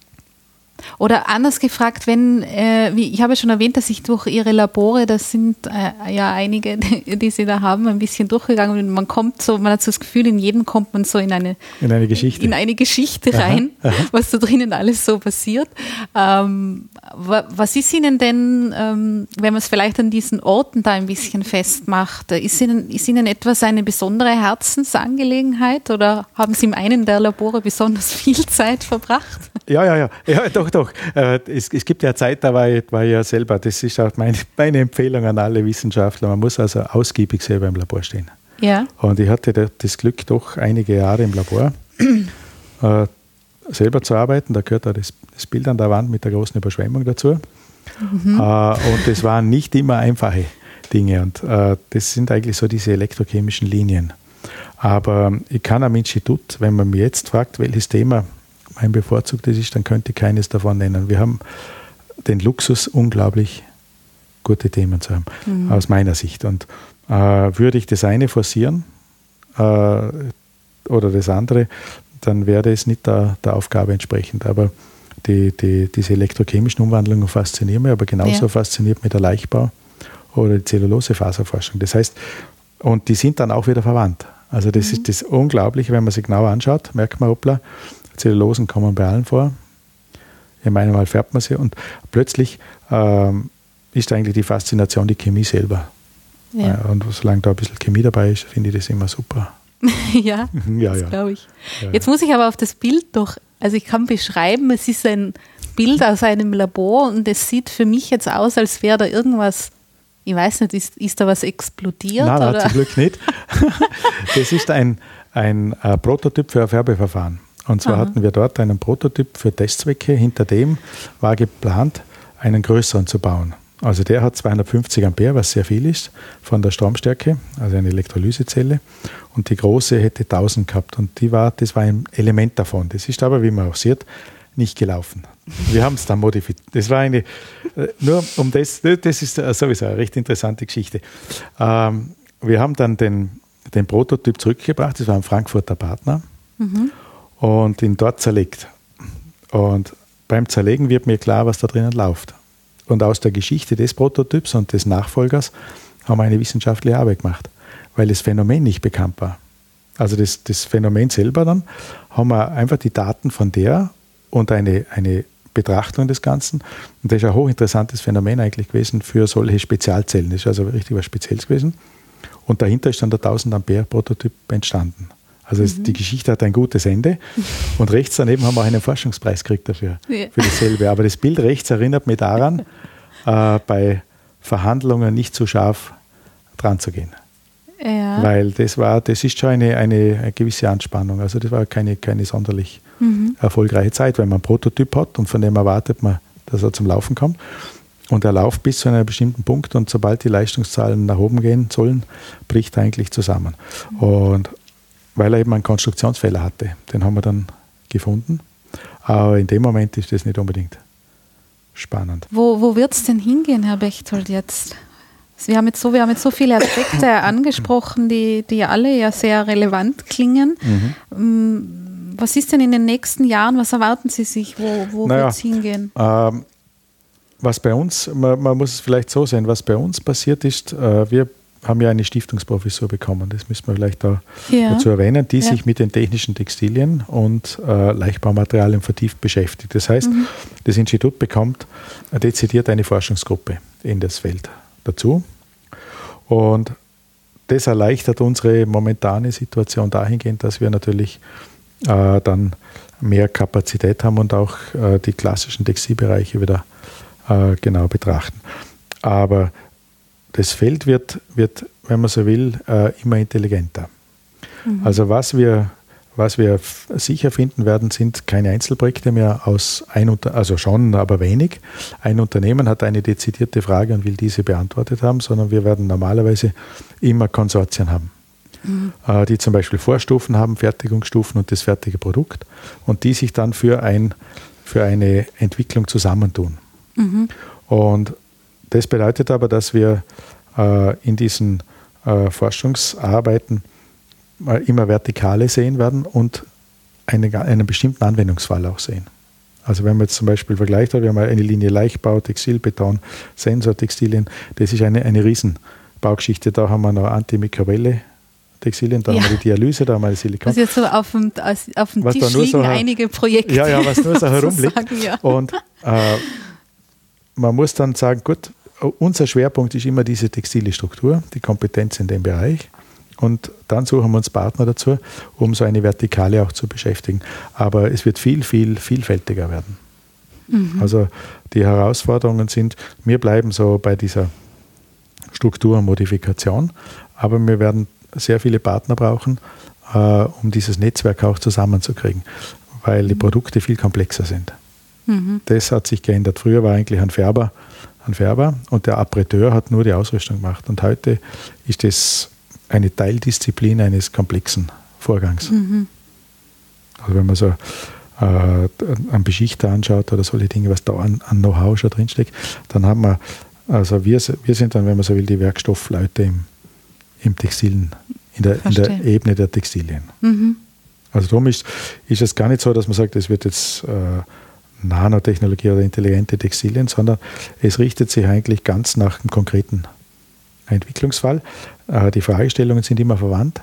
A: oder anders gefragt, wenn, äh, wie, ich habe schon erwähnt, dass ich durch Ihre Labore, das sind äh, ja einige, die, Sie da haben, ein bisschen durchgegangen und man kommt so, man hat so das Gefühl, in jedem kommt man so in eine,
B: in eine Geschichte,
A: in eine Geschichte rein, aha, aha. was da drinnen alles so passiert. Ähm, was ist Ihnen denn, ähm, wenn man es vielleicht an diesen Orten da ein bisschen festmacht, ist Ihnen, ist Ihnen etwas eine besondere Herzensangelegenheit oder haben Sie in einem der Labore besonders viel Zeit verbracht?
B: Ja, ja, ja, ja doch, doch. Äh, es, es gibt ja Zeit, da war ich, war ich ja selber, das ist auch meine, meine Empfehlung an alle Wissenschaftler, man muss also ausgiebig selber im Labor stehen.
A: Ja.
B: Und ich hatte das Glück, doch einige Jahre im Labor äh, selber zu arbeiten. Da gehört auch das, das, Bild an der Wand mit der großen Überschwemmung dazu. Mhm. Äh, und das waren nicht immer einfache Dinge. Und äh, das sind eigentlich so diese elektrochemischen Linien. Aber ich kann am Institut, wenn man mir jetzt fragt, welches Thema mein bevorzugtes ist, dann könnte ich keines davon nennen. Wir haben den Luxus, unglaublich gute Themen zu haben, mhm. aus meiner Sicht. Und äh, würde ich das eine forcieren äh, oder das andere, dann wäre es nicht der, der Aufgabe entsprechend. Aber die, die, diese elektrochemischen Umwandlungen faszinieren mich, aber genauso ja. fasziniert mich der Leichtbau oder die Zellulosefaserforschung. Das heißt, und die sind dann auch wieder verwandt. Also das mhm. ist das Unglaubliche, wenn man sich genau anschaut, merkt man, hoppla, Zellulosen kommen bei allen vor. In meinem Mal färbt man sie und plötzlich ähm, ist eigentlich die Faszination die Chemie selber. Ja. Und solange da ein bisschen Chemie dabei ist, finde ich das immer super.
A: ja, ja, das ja. glaube ich. Ja, Jetzt muss ich aber auf das Bild doch, also ich kann beschreiben, es ist ein Bild aus einem Labor und es sieht für mich jetzt aus, als wäre da irgendwas, ich weiß nicht, ist, ist da was explodiert?
B: Nein, nein zum Glück nicht. das ist ein, ein äh, Prototyp für ein Färbeverfahren. Und zwar Aha. hatten wir dort einen Prototyp für Testzwecke. Hinter dem war geplant, einen größeren zu bauen. Also der hat 250 Ampere, was sehr viel ist von der Stromstärke, also eine Elektrolysezelle. Und die große hätte 1000 gehabt. Und die war, das war ein Element davon. Das ist aber, wie man auch sieht, nicht gelaufen. Wir haben es dann modifiziert. Das war eine, äh, nur um das, das ist sowieso eine recht interessante Geschichte. Ähm, wir haben dann den, den Prototyp zurückgebracht, das war ein Frankfurter Partner. Mhm und ihn dort zerlegt. Und beim Zerlegen wird mir klar, was da drinnen läuft. Und aus der Geschichte des Prototyps und des Nachfolgers haben wir eine wissenschaftliche Arbeit gemacht, weil das Phänomen nicht bekannt war. Also das, das Phänomen selber dann, haben wir einfach die Daten von der und eine, eine Betrachtung des Ganzen. Und das ist ein hochinteressantes Phänomen eigentlich gewesen für solche Spezialzellen. Das ist also richtig was Spezielles gewesen. Und dahinter ist dann der 1000 Ampere Prototyp entstanden. Also mhm. die Geschichte hat ein gutes Ende. Und rechts daneben haben wir auch einen Forschungspreis gekriegt dafür, ja. für dasselbe. Aber das Bild rechts erinnert mich daran, äh, bei Verhandlungen nicht zu scharf dran zu gehen. Ja. Weil das war, das ist schon eine, eine, eine, gewisse Anspannung. Also das war keine, keine sonderlich mhm. erfolgreiche Zeit, wenn man einen Prototyp hat und von dem erwartet man, dass er zum Laufen kommt. und er läuft bis zu einem bestimmten Punkt und sobald die Leistungszahlen nach oben gehen sollen, bricht er eigentlich zusammen. Und weil er eben einen Konstruktionsfehler hatte, den haben wir dann gefunden. Aber in dem Moment ist das nicht unbedingt spannend.
A: Wo, wo wird es denn hingehen, Herr Bechtold, jetzt? Wir haben jetzt so, wir haben jetzt so viele Aspekte angesprochen, die, die alle ja sehr relevant klingen. Mhm. Was ist denn in den nächsten Jahren? Was erwarten Sie sich? Wo, wo naja, wird es hingehen?
B: Ähm, was bei uns, man, man, muss es vielleicht so sehen, was bei uns passiert ist, äh, wir haben ja eine Stiftungsprofessur bekommen, das müssen wir vielleicht da ja. dazu erwähnen, die ja. sich mit den technischen Textilien und äh, Leichtbaumaterialien vertieft beschäftigt. Das heißt, mhm. das Institut bekommt dezidiert eine Forschungsgruppe in das Feld dazu. Und das erleichtert unsere momentane Situation dahingehend, dass wir natürlich äh, dann mehr Kapazität haben und auch äh, die klassischen Textilbereiche wieder äh, genau betrachten. Aber das Feld wird, wird wenn man so will, äh, immer intelligenter. Mhm. Also was wir, was wir sicher finden werden, sind keine Einzelprojekte mehr aus ein Unter also schon, aber wenig. Ein Unternehmen hat eine dezidierte Frage und will diese beantwortet haben, sondern wir werden normalerweise immer Konsortien haben. Mhm. Äh, die zum Beispiel Vorstufen haben, Fertigungsstufen und das fertige Produkt und die sich dann für, ein, für eine Entwicklung zusammentun. Mhm. Und das bedeutet aber, dass wir äh, in diesen äh, Forschungsarbeiten äh, immer Vertikale sehen werden und einen, einen bestimmten Anwendungsfall auch sehen. Also wenn man jetzt zum Beispiel vergleicht, wir haben eine Linie Leichtbau, Textil, Beton, Sensortextilien, das ist eine, eine Riesenbaugeschichte. Da haben wir noch antimikrobielle Textilien, da ja. haben wir die Dialyse, da haben wir Silikon.
A: Also jetzt so auf dem, auf dem Tisch liegen so, einige Projekte.
B: Ja, ja, was nur so herumliegt. ja. Und äh, man muss dann sagen, gut, unser Schwerpunkt ist immer diese textile Struktur, die Kompetenz in dem Bereich. Und dann suchen wir uns Partner dazu, um so eine Vertikale auch zu beschäftigen. Aber es wird viel, viel vielfältiger werden. Mhm. Also die Herausforderungen sind, wir bleiben so bei dieser Struktur und Modifikation, aber wir werden sehr viele Partner brauchen, äh, um dieses Netzwerk auch zusammenzukriegen, weil die Produkte viel komplexer sind. Mhm. Das hat sich geändert. Früher war eigentlich ein Färber, ein Färber und der Appreteur hat nur die Ausrüstung gemacht. Und heute ist das eine Teildisziplin eines komplexen Vorgangs. Mhm. Also wenn man so äh, einen Beschichter anschaut oder solche Dinge, was da an, an Know-how schon drinsteckt, dann haben wir, also wir, wir sind dann, wenn man so will, die Werkstoffleute im, im Textilen, in der, in der Ebene der Textilien. Mhm. Also darum ist, ist es gar nicht so, dass man sagt, es wird jetzt äh, Nanotechnologie oder intelligente Textilien, sondern es richtet sich eigentlich ganz nach einem konkreten Entwicklungsfall. Äh, die Fragestellungen sind immer verwandt,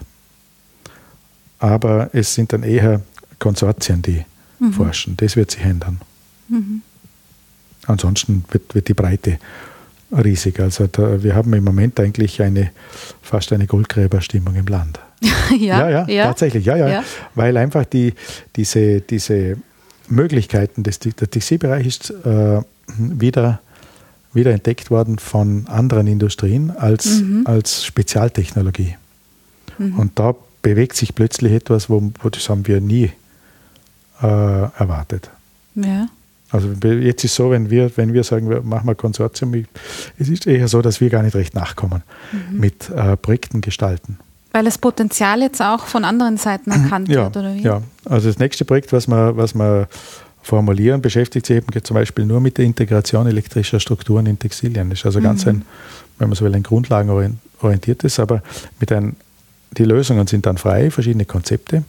B: aber es sind dann eher Konsortien, die mhm. forschen. Das wird sich ändern. Mhm. Ansonsten wird, wird die Breite riesig. Also da, wir haben im Moment eigentlich eine fast eine Goldgräberstimmung im Land.
A: ja,
B: ja, ja, ja, tatsächlich, ja, ja, ja. Weil einfach die, diese, diese Möglichkeiten des der Textilbereich ist äh, wieder, wieder entdeckt worden von anderen Industrien als, mhm. als Spezialtechnologie. Mhm. Und da bewegt sich plötzlich etwas, wo, wo das haben wir nie äh, erwartet. Ja. Also jetzt ist es so, wenn wir, wenn wir sagen, wir machen ein Konsortium, es ist eher so, dass wir gar nicht recht nachkommen mhm. mit äh, Projekten gestalten.
A: Weil das Potenzial jetzt auch von anderen Seiten erkannt
B: ja,
A: wird, oder wie?
B: Ja, also das nächste Projekt, was wir, was wir formulieren, beschäftigt sich eben zum Beispiel nur mit der Integration elektrischer Strukturen in Textilien. Das ist also mhm. ganz ein, wenn man so will, ein grundlagenorientiertes, aber mit ein, die Lösungen sind dann frei, verschiedene Konzepte.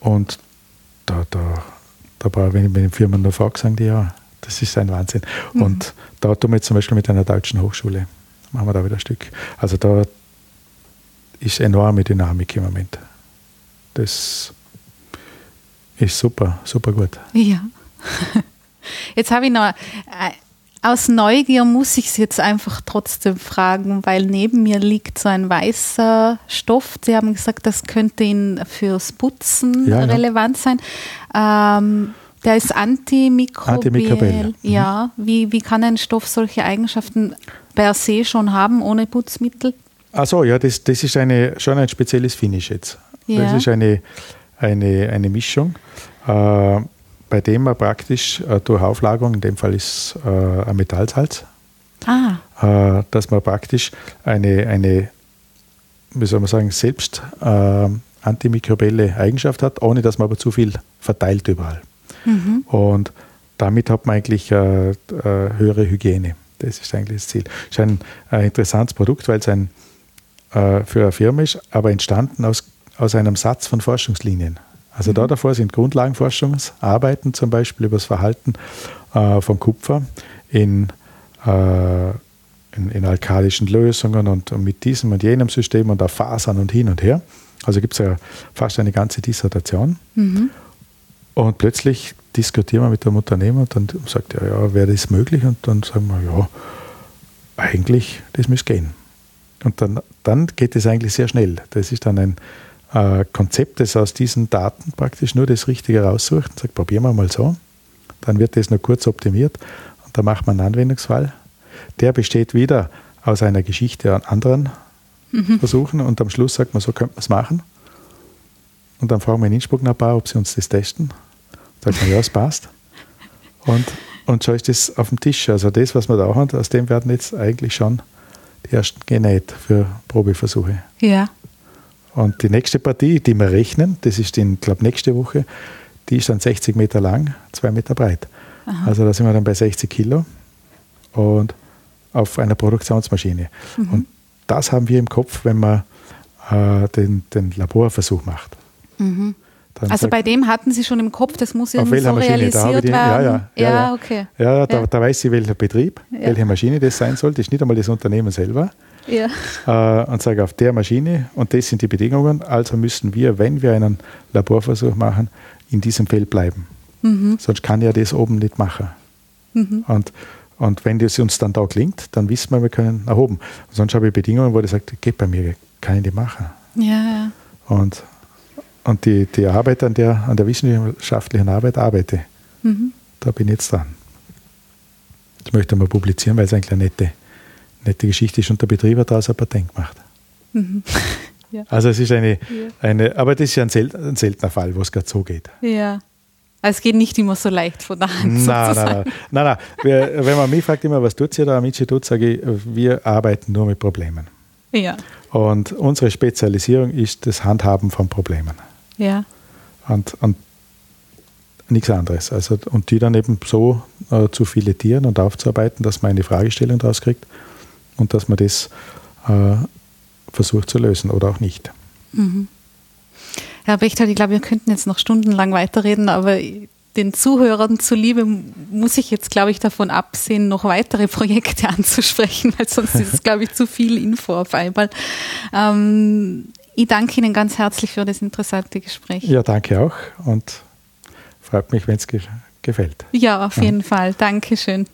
B: Und da, da, da wenn ich mit den Firmen nur frage, sagen die ja, das ist ein Wahnsinn. Mhm. Und da tun wir jetzt zum Beispiel mit einer deutschen Hochschule, machen wir da wieder ein Stück. Also da, ist enorme Dynamik im Moment. Das ist super, super gut.
A: Ja. Jetzt habe ich noch, äh, aus Neugier muss ich es jetzt einfach trotzdem fragen, weil neben mir liegt so ein weißer Stoff. Sie haben gesagt, das könnte Ihnen fürs Putzen ja, relevant sein. Ähm, der ist antimikrobiell. Antimikrobiell. Ja, mhm. wie, wie kann ein Stoff solche Eigenschaften per se schon haben ohne Putzmittel?
B: Achso, ja, das, das ist eine, schon ein spezielles Finish jetzt. Ja. Das ist eine, eine, eine Mischung. Äh, bei dem man praktisch äh, durch Auflagerung, in dem Fall ist äh, ein Metallsalz, ah. äh, dass man praktisch eine, eine, wie soll man sagen, selbst äh, antimikrobielle Eigenschaft hat, ohne dass man aber zu viel verteilt überall. Mhm. Und damit hat man eigentlich äh, höhere Hygiene. Das ist eigentlich das Ziel. Es ist ein, ein interessantes Produkt, weil es ein, äh, für eine Firma ist, aber entstanden aus, aus einem Satz von Forschungslinien. Also mhm. da davor sind Grundlagenforschungsarbeiten zum Beispiel über das Verhalten äh, von Kupfer in, äh, in, in, alkalischen Lösungen und, und, mit diesem und jenem System und auf Fasern und hin und her. Also gibt es ja fast eine ganze Dissertation. Mhm. Und plötzlich diskutieren wir mit dem Unternehmer und dann sagt er, ja, wäre das möglich? Und dann sagen wir, ja, eigentlich, das müsste gehen. Und dann, dann geht es eigentlich sehr schnell. Das ist dann ein äh, Konzept, das aus diesen Daten praktisch nur das Richtige raussucht und sagt, probieren wir mal so. Dann wird das nur kurz optimiert und dann macht man einen Anwendungsfall. Der besteht wieder aus einer Geschichte an anderen mhm. Versuchen und am Schluss sagt man, so könnte man es machen. Und dann fragen wir in Innsbruck nach ein paar, ob sie uns das testen. Sagt man, ja, es passt. Und, und schon ist das auf dem Tisch. Also das, was wir da haben, aus dem werden jetzt eigentlich schon die ersten genäht für Probeversuche.
A: Ja.
B: Und die nächste Partie, die wir rechnen, das ist in, glaube nächste Woche, die ist dann 60 Meter lang, 2 Meter breit. Aha. Also da sind wir dann bei 60 Kilo und auf einer Produktionsmaschine. Mhm. Und das haben wir im Kopf, wenn man äh, den, den Laborversuch macht.
A: Mhm. Also bei dem hatten Sie schon im Kopf, das muss irgendwie so Maschine? realisiert
B: die,
A: werden.
B: Ja, ja, ja, ja, okay. Ja, da, da weiß sie, welcher Betrieb, welche Maschine das sein soll. Das ist nicht einmal das Unternehmen selber. Ja. Äh, und sage auf der Maschine und das sind die Bedingungen, also müssen wir, wenn wir einen Laborversuch machen, in diesem Feld bleiben. Mhm. Sonst kann ja das oben nicht machen. Mhm. Und, und wenn das uns dann da klingt, dann wissen wir, wir können nach oben. sonst habe ich Bedingungen, wo ich sage, geht bei mir, kann ich nicht machen.
A: Ja, ja.
B: Und, und die, die Arbeit an der, an der wissenschaftlichen Arbeit arbeite. Mhm. Da bin ich jetzt dran. Das möchte ich mal publizieren, weil es eigentlich eine nette nette Geschichte ist und der Betrieb hat daraus ein Patent gemacht. Mhm. ja. Also es ist eine, ja. eine, aber das ist ja ein, sel ein seltener Fall, wo es gerade so geht.
A: Ja. Also es geht nicht immer so leicht von der Hand.
B: Nein, nein, nein. nein, nein. Wenn man mich fragt immer, was tut ihr da am Institut, sage ich, wir arbeiten nur mit Problemen.
A: Ja.
B: Und unsere Spezialisierung ist das Handhaben von Problemen.
A: Ja.
B: Und, und nichts anderes. Also, und die dann eben so äh, zu filetieren und aufzuarbeiten, dass man eine Fragestellung daraus kriegt und dass man das äh, versucht zu lösen oder auch nicht.
A: Mhm. Herr Bechtel, ich glaube, wir könnten jetzt noch stundenlang weiterreden, aber den Zuhörern zuliebe muss ich jetzt, glaube ich, davon absehen, noch weitere Projekte anzusprechen, weil sonst ist es, glaube ich, zu viel Info auf einmal. Ähm, ich danke Ihnen ganz herzlich für das interessante Gespräch.
B: Ja, danke auch und freut mich, wenn es ge gefällt.
A: Ja, auf jeden Fall. Dankeschön.